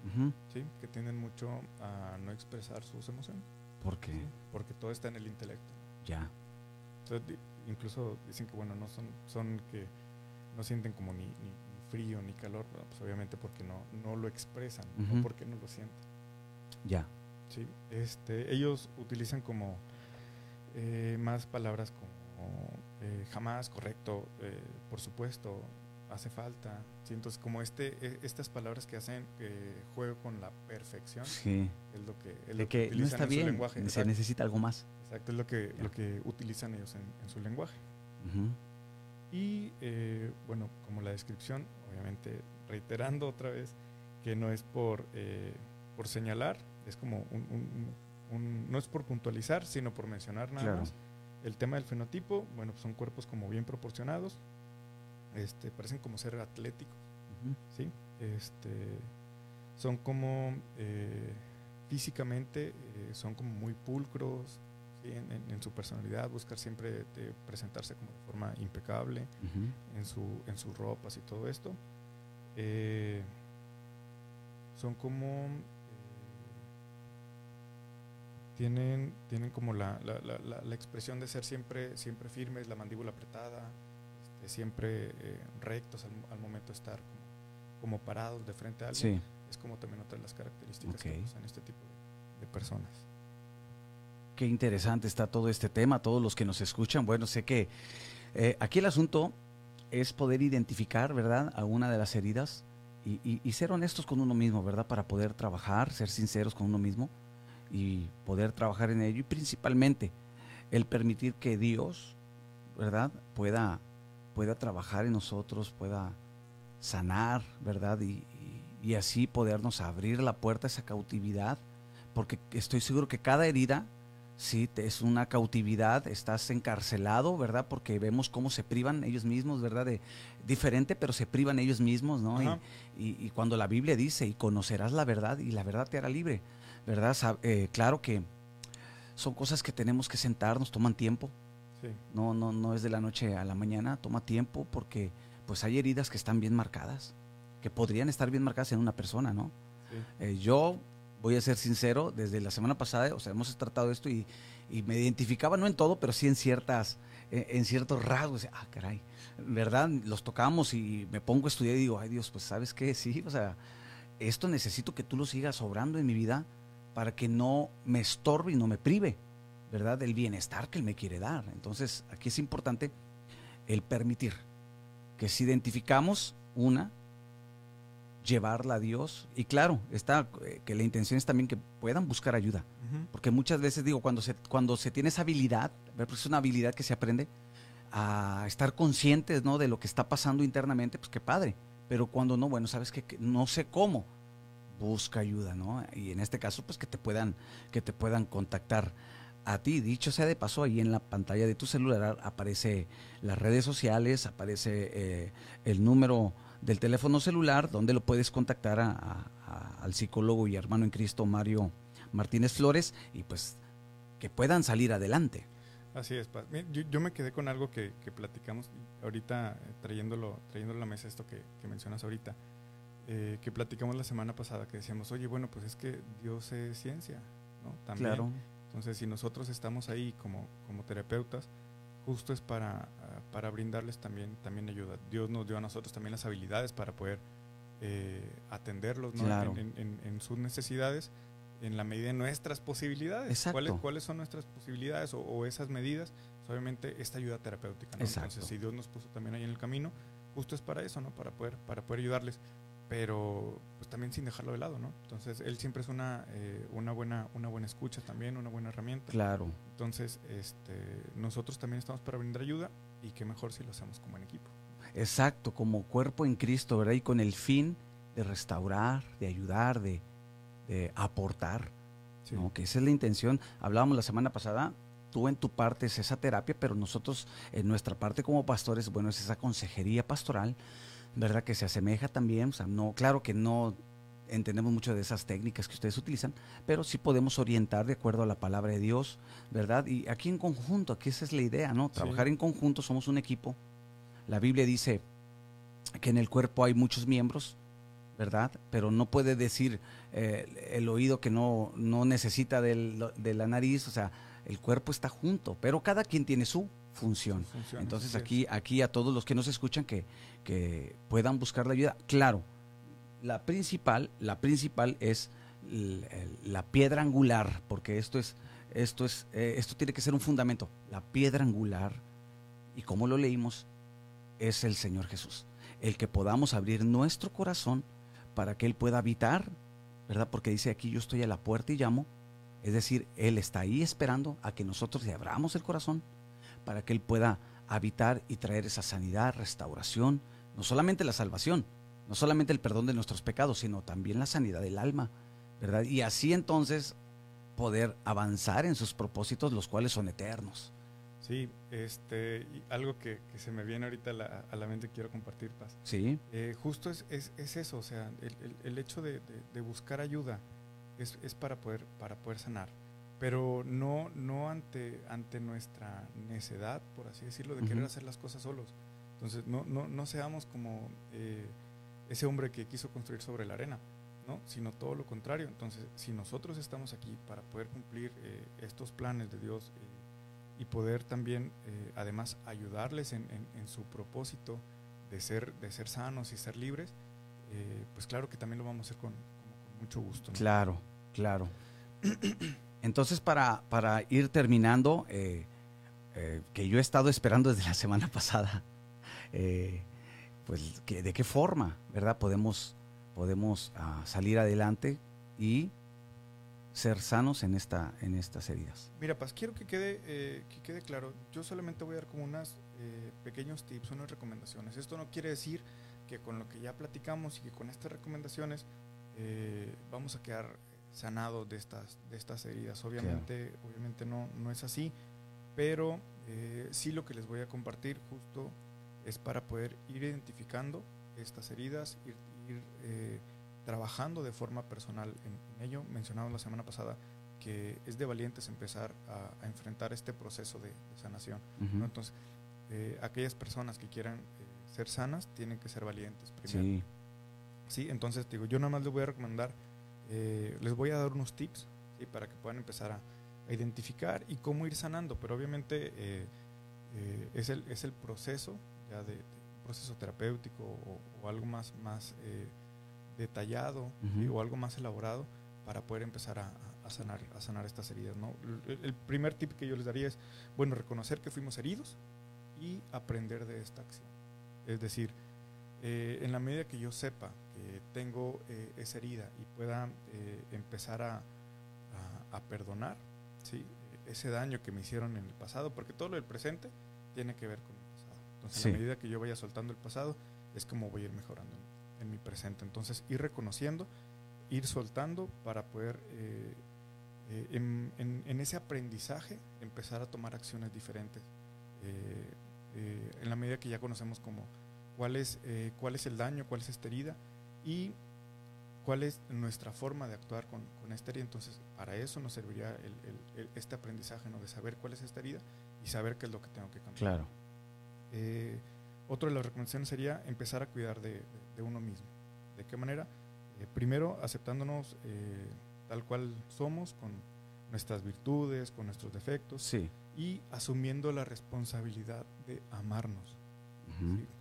Speaker 2: ¿sí? que tienden mucho a no expresar sus emociones,
Speaker 1: ¿Por qué?
Speaker 2: porque todo está en el intelecto.
Speaker 1: Ya.
Speaker 2: Entonces, incluso dicen que, bueno, no son, son que no sienten como ni, ni- frío ni calor, bueno, pues obviamente porque no, no lo expresan, no porque no lo sienten.
Speaker 1: Ya.
Speaker 2: Sí, este, ellos utilizan como eh, más palabras como eh, jamás, correcto, eh, por supuesto, hace falta. Sí, entonces, como este, e- estas palabras que hacen eh, juego con la perfección
Speaker 1: Sí.
Speaker 2: es lo que, es lo que
Speaker 1: que no está
Speaker 2: en su
Speaker 1: bien.
Speaker 2: lenguaje.
Speaker 1: Se
Speaker 2: Exacto,
Speaker 1: necesita algo más.
Speaker 2: exacto, es lo que, lo que utilizan ellos en, en su lenguaje.
Speaker 1: Ujú.
Speaker 2: Y eh, bueno, como la descripción, obviamente reiterando otra vez que no es por, eh, por señalar, es como un, un- un- no es por puntualizar, sino por mencionar nada
Speaker 1: Claro.
Speaker 2: más. El tema del fenotipo, bueno, son cuerpos como bien proporcionados, este, parecen como ser atléticos. ¿sí? Este, son como eh, físicamente, eh, son como muy pulcros, ¿sí? en, en- en su personalidad, buscar siempre de presentarse como de forma impecable en, su, en sus ropas y todo esto. Eh, son como... eh, tienen, tienen como la, la- la- la- la expresión de ser siempre, siempre firmes, la mandíbula apretada, siempre eh, rectos al, al momento de estar como, como parados de frente a alguien.
Speaker 1: Sí.
Speaker 2: Es como también otra de las características
Speaker 1: Ok.
Speaker 2: que usan este tipo de, de personas.
Speaker 1: Qué interesante está todo este tema, todos los que nos escuchan. Bueno, sé que eh, aquí el asunto es poder identificar, ¿verdad?, alguna de las heridas y, y- y ser honestos con uno mismo, ¿verdad?, para poder trabajar, ser sinceros con uno mismo y poder trabajar en ello y principalmente el permitir que Dios, ¿verdad?, pueda, pueda trabajar en nosotros, pueda sanar, ¿verdad?, y, y- y así podernos abrir la puerta a esa cautividad, porque estoy seguro que cada herida Sí, te- es una cautividad, estás encarcelado, ¿verdad? Porque vemos cómo se privan ellos mismos, ¿verdad? De, diferente, pero se privan ellos mismos, ¿no? Y, y- y cuando la Biblia dice, y conocerás la verdad, y la verdad te hará libre, ¿verdad? Eh, claro que son cosas que tenemos que sentarnos, toman tiempo,
Speaker 2: Sí,
Speaker 1: no, no, no es de la noche a la mañana, toma tiempo porque pues hay heridas que están bien marcadas, que podrían estar bien marcadas en una persona, ¿no?
Speaker 2: sí.
Speaker 1: Eh, yo voy a ser sincero, desde la semana pasada, o sea, hemos tratado esto y, y me identificaba, no en todo, pero sí en ciertas, eh, en ciertos rasgos. Ah, caray, ¿verdad? Los tocamos y me pongo a estudiar y digo, ay Dios, pues sabes qué, sí, o sea, esto necesito que tú lo sigas obrando en mi vida para que no me estorbe y no me prive, ¿verdad? Del bienestar que Él me quiere dar. Entonces, aquí es importante el permitir que si identificamos una, llevarla a Dios. Y claro, está eh, que la intención es también que puedan buscar ayuda. Porque muchas veces digo, cuando se, cuando se tiene esa habilidad, es una habilidad que se aprende a estar conscientes ¿no? de lo que está pasando internamente, pues qué padre. Pero cuando no, bueno, sabes que, que no sé cómo, busca ayuda, ¿no? Y en este caso, pues que te puedan, que te puedan contactar a ti. Dicho sea de paso, ahí en la pantalla de tu celular aparece las redes sociales, aparece eh, el número del teléfono celular donde lo puedes contactar a- a- a- al psicólogo y hermano en Cristo Mario Martínez Flores y pues que puedan salir adelante.
Speaker 2: Así es, Paz. Yo, yo me quedé con algo que, que platicamos ahorita, trayéndolo, trayéndolo a la mesa, esto que, que mencionas ahorita, eh, que platicamos la semana pasada, que decíamos, oye, bueno, pues es que Dios es ciencia, ¿no? También.
Speaker 1: Claro,
Speaker 2: Entonces, si nosotros estamos ahí como, como terapeutas, justo es para, ah, para brindarles también, también ayuda. Dios nos dio a nosotros también las habilidades para poder eh, atenderlos ¿no?
Speaker 1: Claro.
Speaker 2: en, en- en sus necesidades en la medida de nuestras posibilidades. ¿Cuáles, cuáles son nuestras posibilidades o, o esas medidas? Pues, obviamente esta ayuda terapéutica. ¿no? Entonces, si Dios nos puso también ahí en el camino, justo es para eso, ¿no? Para poder, para poder ayudarles, pero pues también sin dejarlo de lado, ¿no? Entonces, él siempre es una, eh, una, buena, una buena escucha también, una buena herramienta.
Speaker 1: claro.
Speaker 2: Entonces, este, nosotros también estamos para brindar ayuda y qué mejor si lo hacemos como en equipo.
Speaker 1: Exacto, como cuerpo en Cristo, ¿verdad? Y con el fin de restaurar, de ayudar, de, de aportar,
Speaker 2: Sí.
Speaker 1: ¿no? Que esa es la intención. Hablábamos la semana pasada, tú en tu parte es esa terapia, pero nosotros en nuestra parte como pastores, bueno, es esa consejería pastoral, ¿verdad? Que se asemeja también, o sea, no, claro que no entendemos mucho de esas técnicas que ustedes utilizan, pero sí podemos orientar de acuerdo a la palabra de Dios, ¿verdad? Y aquí en conjunto, aquí esa es la idea, ¿no? Trabajar en conjunto, somos un equipo. La Biblia dice que en el cuerpo hay muchos miembros, ¿verdad? Pero no puede decir eh, el oído que no, no necesita de la nariz, o sea, el cuerpo está junto, pero cada quien tiene su función. Entonces aquí, aquí a todos los que nos escuchan que, que puedan buscar la ayuda, claro, la principal, la principal es la piedra angular, porque esto es, esto es, eh, esto tiene que ser un fundamento. La piedra angular, y como lo leímos, es el Señor Jesús. El que podamos abrir nuestro corazón para que Él pueda habitar, ¿verdad? Porque dice aquí, yo estoy a la puerta y llamo. Es decir, Él está ahí esperando a que nosotros le abramos el corazón para que Él pueda habitar y traer esa sanidad, restauración, no solamente la salvación, no solamente el perdón de nuestros pecados, sino también la sanidad del alma, ¿verdad? Y así entonces poder avanzar en sus propósitos, los cuales son eternos.
Speaker 2: Sí, este, algo que, se me viene ahorita a la, mente quiero compartir, Paz.
Speaker 1: Sí.
Speaker 2: Eh, justo es, es, eso, o sea, el, hecho de, buscar ayuda es, para, poder, para poder sanar, pero no, no ante, ante nuestra necedad, por así decirlo, de querer hacer las cosas solos. Entonces, no, no, no seamos como eh, ese hombre que quiso construir sobre la arena, ¿no? sino todo lo contrario. Entonces, si nosotros estamos aquí para poder cumplir eh, estos planes de Dios, y poder también, eh, además, ayudarles en, su propósito de ser, de ser sanos y ser libres, eh, pues claro que también lo vamos a hacer con, mucho gusto.
Speaker 1: Claro, claro. Entonces, para, para ir terminando, que yo he estado esperando desde la semana pasada, pues que, de qué forma, ¿verdad? Podemos, podemos ah, salir adelante y ser sanos en, esta, en estas heridas.
Speaker 2: Mira, Paz, quiero que quede, eh, que quede claro, yo solamente voy a dar como unos eh, pequeños tips, unas recomendaciones. Esto no quiere decir que con lo que ya platicamos y que con estas recomendaciones eh, vamos a quedar sanados de estas, de estas heridas. Obviamente, obviamente no, no es así, pero sí lo que les voy a compartir justo es para poder ir identificando estas heridas, ir, ir trabajando de forma personal en, ello. Mencionamos la semana pasada que es de valientes empezar a, enfrentar este proceso de, sanación. Entonces, eh, aquellas personas que quieran eh, ser sanas tienen que ser valientes primero. Sí. sí. entonces digo, yo nada más les voy a recomendar, eh, les voy a dar unos tips para que puedan empezar a, identificar y cómo ir sanando, pero obviamente es, el, es el proceso ya de, proceso terapéutico o, algo más, más detallado o algo más elaborado para poder empezar a, sanar, a sanar estas heridas. ¿no? El, primer tip que yo les daría es, bueno, reconocer que fuimos heridos y aprender de esta acción. Es decir, eh, en la medida que yo sepa que tengo eh, esa herida y pueda eh, empezar a, a, perdonar ¿sí? ese daño que me hicieron en el pasado, porque todo lo del presente tiene que ver con el. Entonces, en la medida que yo vaya soltando el pasado, es como voy a ir mejorando en mi presente. Entonces, ir reconociendo, ir soltando para poder, eh, eh, en, ese aprendizaje, empezar a tomar acciones diferentes. Eh, en la medida que ya conocemos como cuál es, cuál es el daño, cuál es esta herida y cuál es nuestra forma de actuar con, esta herida. Entonces, para eso nos serviría este aprendizaje, ¿no? de saber cuál es esta herida y saber qué es lo que tengo que cambiar.
Speaker 1: Claro.
Speaker 2: Otra de las recomendaciones sería empezar a cuidar de, uno mismo. ¿De qué manera? Eh, primero, aceptándonos eh, tal cual somos, con nuestras virtudes, con nuestros defectos,
Speaker 1: sí.
Speaker 2: y asumiendo la responsabilidad de amarnos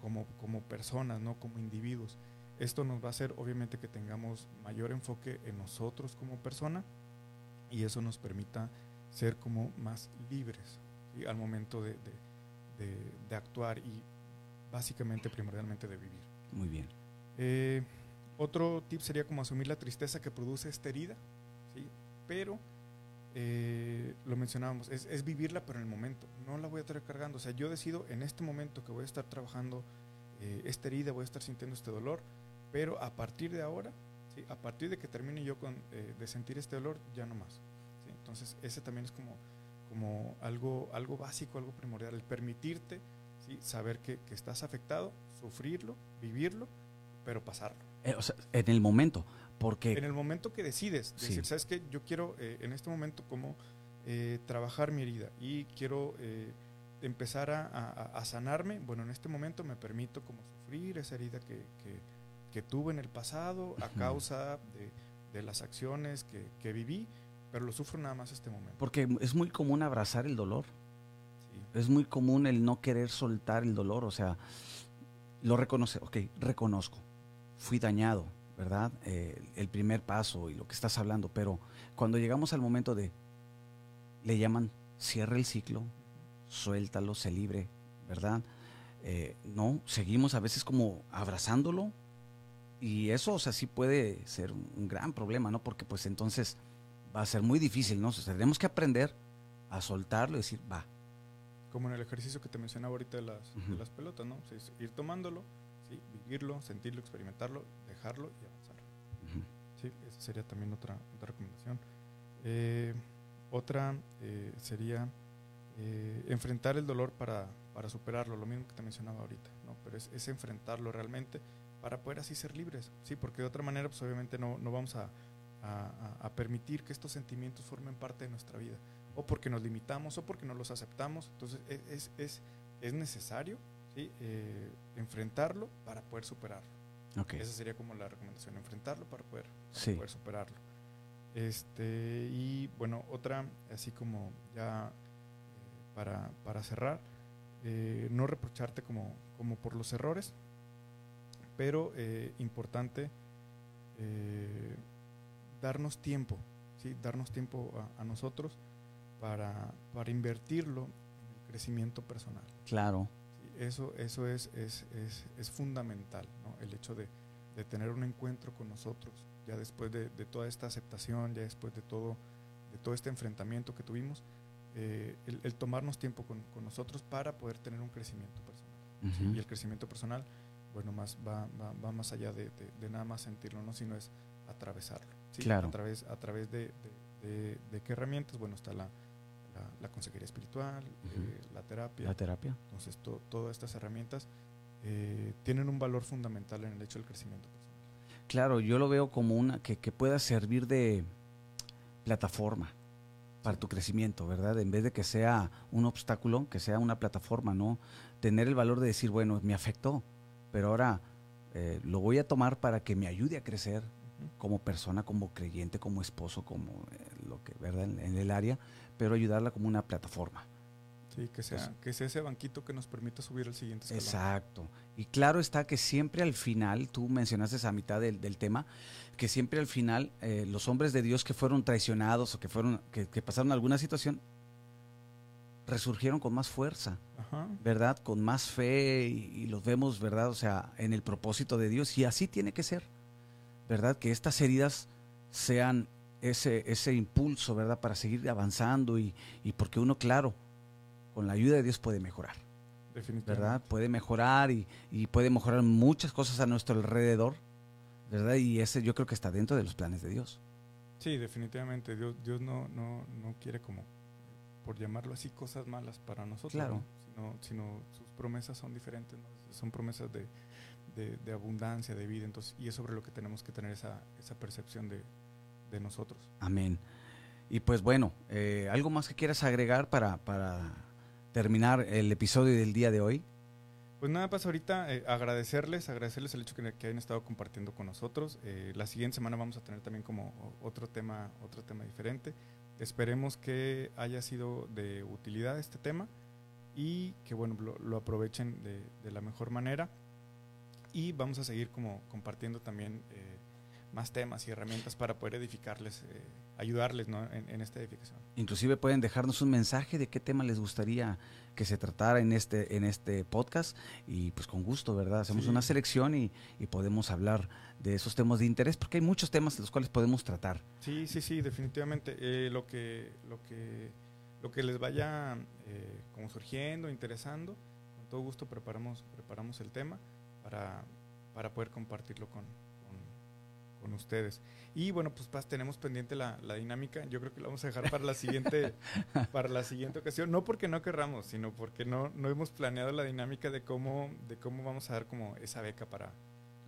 Speaker 2: como, como personas, no como individuos. Esto nos va a hacer, obviamente, que tengamos mayor enfoque en nosotros como persona y eso nos permita ser como más libres al momento de, de actuar y básicamente, primordialmente de vivir.
Speaker 1: Muy bien.
Speaker 2: Eh, otro tip sería como asumir la tristeza que produce esta herida, ¿sí? pero eh, lo mencionábamos, es, vivirla pero en el momento, no la voy a estar cargando, o sea, yo decido en este momento que voy a estar trabajando eh, esta herida, voy a estar sintiendo este dolor, pero a partir de ahora, ¿sí? a partir de que termine yo con, de sentir este dolor, ya no más. Entonces, ese también es como, como algo, algo básico, algo primordial, el permitirte saber que, estás afectado, sufrirlo, vivirlo, pero pasarlo.
Speaker 1: Eh, en el momento, Porque
Speaker 2: en el momento que decides,
Speaker 1: Sí.
Speaker 2: decir, ¿sabes qué? Yo quiero eh, en este momento como eh, trabajar mi herida y quiero eh, empezar a, a- a sanarme, bueno, en este momento me permito como sufrir esa herida que, que- que tuve en el pasado a causa de, de las acciones que, que viví, pero lo sufro nada más este momento.
Speaker 1: porque es muy común abrazar el dolor.
Speaker 2: Sí.
Speaker 1: Es muy común el no querer soltar el dolor, o sea, lo reconoce, ok, reconozco, fui dañado, ¿verdad? Eh, el primer paso y lo que estás hablando, pero cuando llegamos al momento de, le llaman, cierra el ciclo, suéltalo, se libre, ¿verdad? Eh, no, seguimos a veces como abrazándolo y eso, o sea, sí puede ser un, un gran problema, ¿no? Porque pues entonces va a ser muy difícil, ¿no? O sea, tenemos que aprender a soltarlo y decir, va,
Speaker 2: Como en el ejercicio que te mencionaba ahorita de las, de
Speaker 1: Ujú.
Speaker 2: las pelotas, ¿no? Sí, es ir tomándolo, ¿sí? vivirlo, sentirlo, experimentarlo, dejarlo y avanzar.
Speaker 1: ujú,
Speaker 2: Sí, esa sería también otra, otra recomendación. Eh, otra eh, sería eh, enfrentar el dolor para, para superarlo, lo mismo que te mencionaba ahorita, ¿no? Pero es, es enfrentarlo realmente para poder así ser libres, ¿sí? Porque de otra manera, pues obviamente no, no vamos a, a- permitir que estos sentimientos formen parte de nuestra vida, o porque nos limitamos, o porque no los aceptamos. Entonces, es, es, es, es necesario, ¿sí? Eh, enfrentarlo para poder superarlo. Esa sería como la recomendación, enfrentarlo para poder, para
Speaker 1: Sí.
Speaker 2: poder superarlo. Este, y bueno, otra, así como ya eh, para, para cerrar, eh, no reprocharte como, como por los errores, pero importante darnos tiempo, ¿sí? darnos tiempo a, a nosotros para, para invertirlo en el crecimiento personal.
Speaker 1: Claro,
Speaker 2: Sí, Eso, eso es, es, es, es fundamental, ¿no? el hecho de, de tener un encuentro con nosotros, ya después de, de toda esta aceptación, ya después de todo, de todo este enfrentamiento que tuvimos, eh, el, el tomarnos tiempo con, con nosotros para poder tener un crecimiento personal. Y el crecimiento personal, bueno, más va, va, va más allá de, de- de nada más sentirlo, ¿no? sino es atravesarlo. ¿Sí?
Speaker 1: Claro.
Speaker 2: A través, a través de, de- de- de qué herramientas, bueno, está la, la, la consejería espiritual, eh, la terapia,
Speaker 1: la terapia.
Speaker 2: entonces, to- todas estas herramientas eh, tienen un valor fundamental en el hecho del crecimiento personal.
Speaker 1: Claro, yo lo veo como una que, que pueda servir de plataforma para tu crecimiento, ¿verdad? En vez de que sea un obstáculo, que sea una plataforma, ¿no? Tener el valor de decir, bueno, me afectó, pero ahora eh, lo voy a tomar para que me ayude a crecer como persona, como creyente, como esposo, como eh, lo que, ¿verdad? En, en el área, pero ayudarla como una plataforma.
Speaker 2: Sí, que sea, que sea ese banquito que nos permita subir al siguiente escalón.
Speaker 1: Exacto. Y claro está que siempre al final, tú mencionaste esa mitad del, del tema, que siempre al final eh, los hombres de Dios que fueron traicionados o que fueron, que, que pasaron alguna situación, resurgieron con más fuerza,
Speaker 2: Ajá.
Speaker 1: ¿verdad? Con más fe y, y los vemos, ¿verdad? O sea, en el propósito de Dios y así tiene que ser, ¿verdad? Que estas heridas sean ese, ese impulso, ¿verdad? Para seguir avanzando y, y porque uno, claro, con la ayuda de Dios puede mejorar.
Speaker 2: Definitivamente.
Speaker 1: ¿verdad? Puede mejorar y, y puede mejorar muchas cosas a nuestro alrededor, ¿verdad? Y ese yo creo que está dentro de los planes de Dios.
Speaker 2: Sí, definitivamente. Dios, Dios no, no, no quiere como, por llamarlo así, cosas malas para nosotros.
Speaker 1: Claro.
Speaker 2: ¿no? Sino, sino sus promesas son diferentes, ¿no? Son promesas de, de- de abundancia, de vida. Entonces, y es sobre lo que tenemos que tener esa, esa percepción de, de nosotros.
Speaker 1: Amén. Y pues bueno, eh, ¿algo más que quieras agregar para, para terminar el episodio del día de hoy?
Speaker 2: Pues nada, pues ahorita eh, agradecerles, agradecerles el hecho que, que hayan estado compartiendo con nosotros. Eh, la siguiente semana vamos a tener también como otro tema, otro tema diferente. Esperemos que haya sido de utilidad este tema y que bueno lo, lo aprovechen de, de la mejor manera. Y vamos a seguir como compartiendo también eh, más temas y herramientas para poder edificarles, eh, ayudarles ¿no? en, en esta edificación.
Speaker 1: Inclusive pueden dejarnos un mensaje de qué tema les gustaría que se tratara en este, en este podcast y pues con gusto, ¿verdad? Hacemos
Speaker 2: Sí.
Speaker 1: una selección y, y podemos hablar de esos temas de interés porque hay muchos temas de los cuales podemos tratar.
Speaker 2: Sí, sí, sí, definitivamente. Eh, lo que, lo que, lo que les vaya eh, como surgiendo, interesando, con todo gusto preparamos, preparamos el tema para, para poder compartirlo con, con, con ustedes. Y bueno, pues Paz, tenemos pendiente la, la dinámica. Yo creo que la vamos a dejar para la siguiente, para la siguiente ocasión. No porque no querramos, sino porque no, no hemos planeado la dinámica de cómo, de cómo vamos a dar como esa beca para,
Speaker 1: Para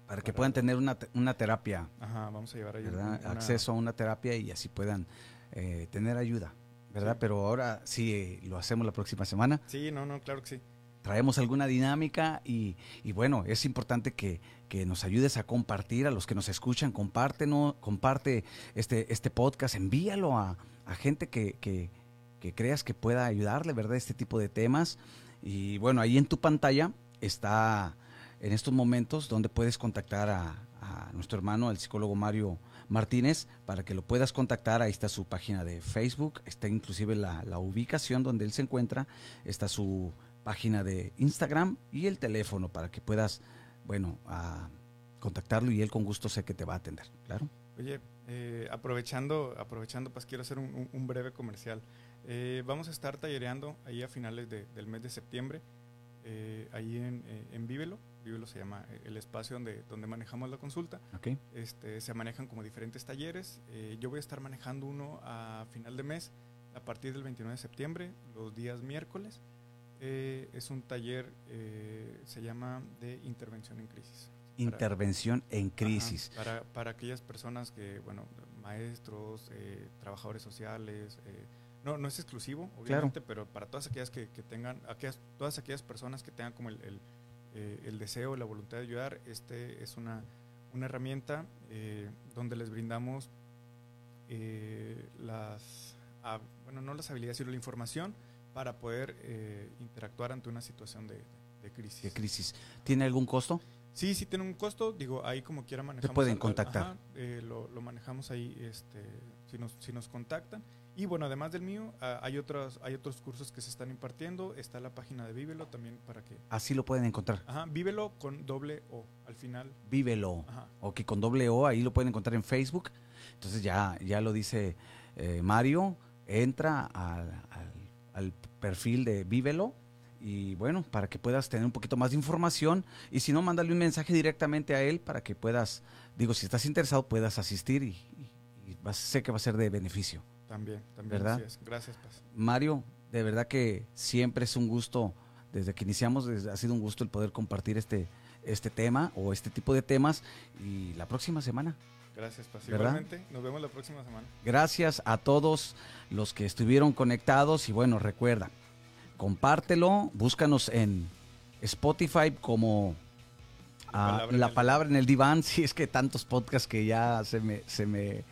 Speaker 1: Para que puedan tener una, una terapia.
Speaker 2: Ajá, vamos a llevar una-
Speaker 1: Acceso a una terapia y así puedan eh, tener ayuda, ¿verdad?
Speaker 2: Sí.
Speaker 1: Pero ahora sí eh, lo hacemos la próxima semana.
Speaker 2: Sí, no, no, claro que sí.
Speaker 1: Traemos alguna dinámica y, y bueno, es importante que, que nos ayudes a compartir a los que nos escuchan, compártenos, comparte este, este podcast, envíalo a, a gente que, que, que creas que pueda ayudarle, ¿verdad? Este tipo de temas. Y bueno, ahí en tu pantalla está en estos momentos donde puedes contactar a, a nuestro hermano, el psicólogo Mario Martínez, para que lo puedas contactar. Ahí está su página de Facebook, está inclusive la, la ubicación donde él se encuentra, está su página de Instagram y el teléfono para que puedas, bueno, a contactarlo y él con gusto sé que te va a atender, claro.
Speaker 2: Oye, eh, aprovechando, aprovechando, pues quiero hacer un, breve comercial. Eh, vamos a estar tallereando ahí a finales de- del mes de septiembre, eh, ahí en, eh, en Vívelo. Vívelo se llama eh, el espacio donde, donde manejamos la consulta.
Speaker 1: ¿Ok?
Speaker 2: Este, se manejan como diferentes talleres. Eh, yo voy a estar manejando uno a final de mes, a partir del 29 de septiembre, los días miércoles. Eh, es un taller, eh, se llama de intervención en crisis. Para-
Speaker 1: Intervención en crisis.
Speaker 2: Ajá, para, para aquellas personas que, bueno, maestros, eh, trabajadores sociales, eh, no, no es exclusivo, obviamente, pero para todas aquellas que, que tengan, aquellas, todas aquellas personas que tengan como el, el, eh, el deseo, la voluntad de ayudar, este es una, una herramienta eh, donde les brindamos eh, las, bueno, no las habilidades, sino la información para poder eh, interactuar ante una situación de, de crisis.
Speaker 1: ¿Tiene algún costo?
Speaker 2: Sí, sí tiene un costo, digo, ahí como quiera manejamos.
Speaker 1: pueden
Speaker 2: al- al-
Speaker 1: contactar.
Speaker 2: ajá, eh, lo, lo manejamos ahí, este, si nos, si nos contactan. Y bueno, además del mío, ah, hay otros, hay otros cursos que se están impartiendo. Está la página de Vívelo también para que.
Speaker 1: Así lo pueden encontrar.
Speaker 2: Ajá, Vívelo con doble O al final.
Speaker 1: Vívelo.
Speaker 2: Ajá.
Speaker 1: O que con doble O, ahí lo pueden encontrar en Facebook. Entonces ya, ya lo dice eh, Mario, entra al, al- al perfil de Vívelo y bueno, para que puedas tener un poquito más de información y si no, mándale un mensaje directamente a él para que puedas, digo, si estás interesado, puedas asistir y, y- y vas- sé que va a ser de beneficio.
Speaker 2: También, también.
Speaker 1: ¿Verdad?
Speaker 2: así es. Gracias, Paz.
Speaker 1: Mario, de verdad que siempre es un gusto, desde que iniciamos, ha sido un gusto el poder compartir este, este tema o este tipo de temas y la próxima semana.
Speaker 2: Gracias, Paz. Nos vemos la próxima semana.
Speaker 1: Gracias a todos los que estuvieron conectados y bueno, recuerda, compártelo, búscanos en Spotify como ah,
Speaker 2: Palabra
Speaker 1: La Palabra en el Diván, si es que tantos podcasts que ya se me, se me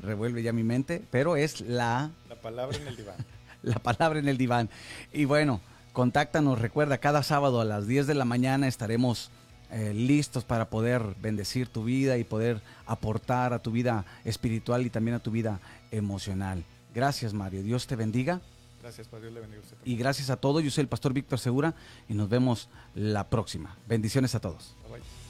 Speaker 1: revuelve ya mi mente, pero es la
Speaker 2: La palabra en el diván.
Speaker 1: la palabra en el diván. Y bueno, contáctanos, recuerda, cada sábado a las 10 de la mañana estaremos eh, listos para poder bendecir tu vida y poder aportar a tu vida espiritual y también a tu vida emocional. Gracias, Mario. Dios te bendiga.
Speaker 2: Gracias. Dios le bendiga a usted.
Speaker 1: Y gracias a todos. Yo soy el pastor Víctor Segura y nos vemos la próxima. Bendiciones a todos.
Speaker 2: Bye, bye.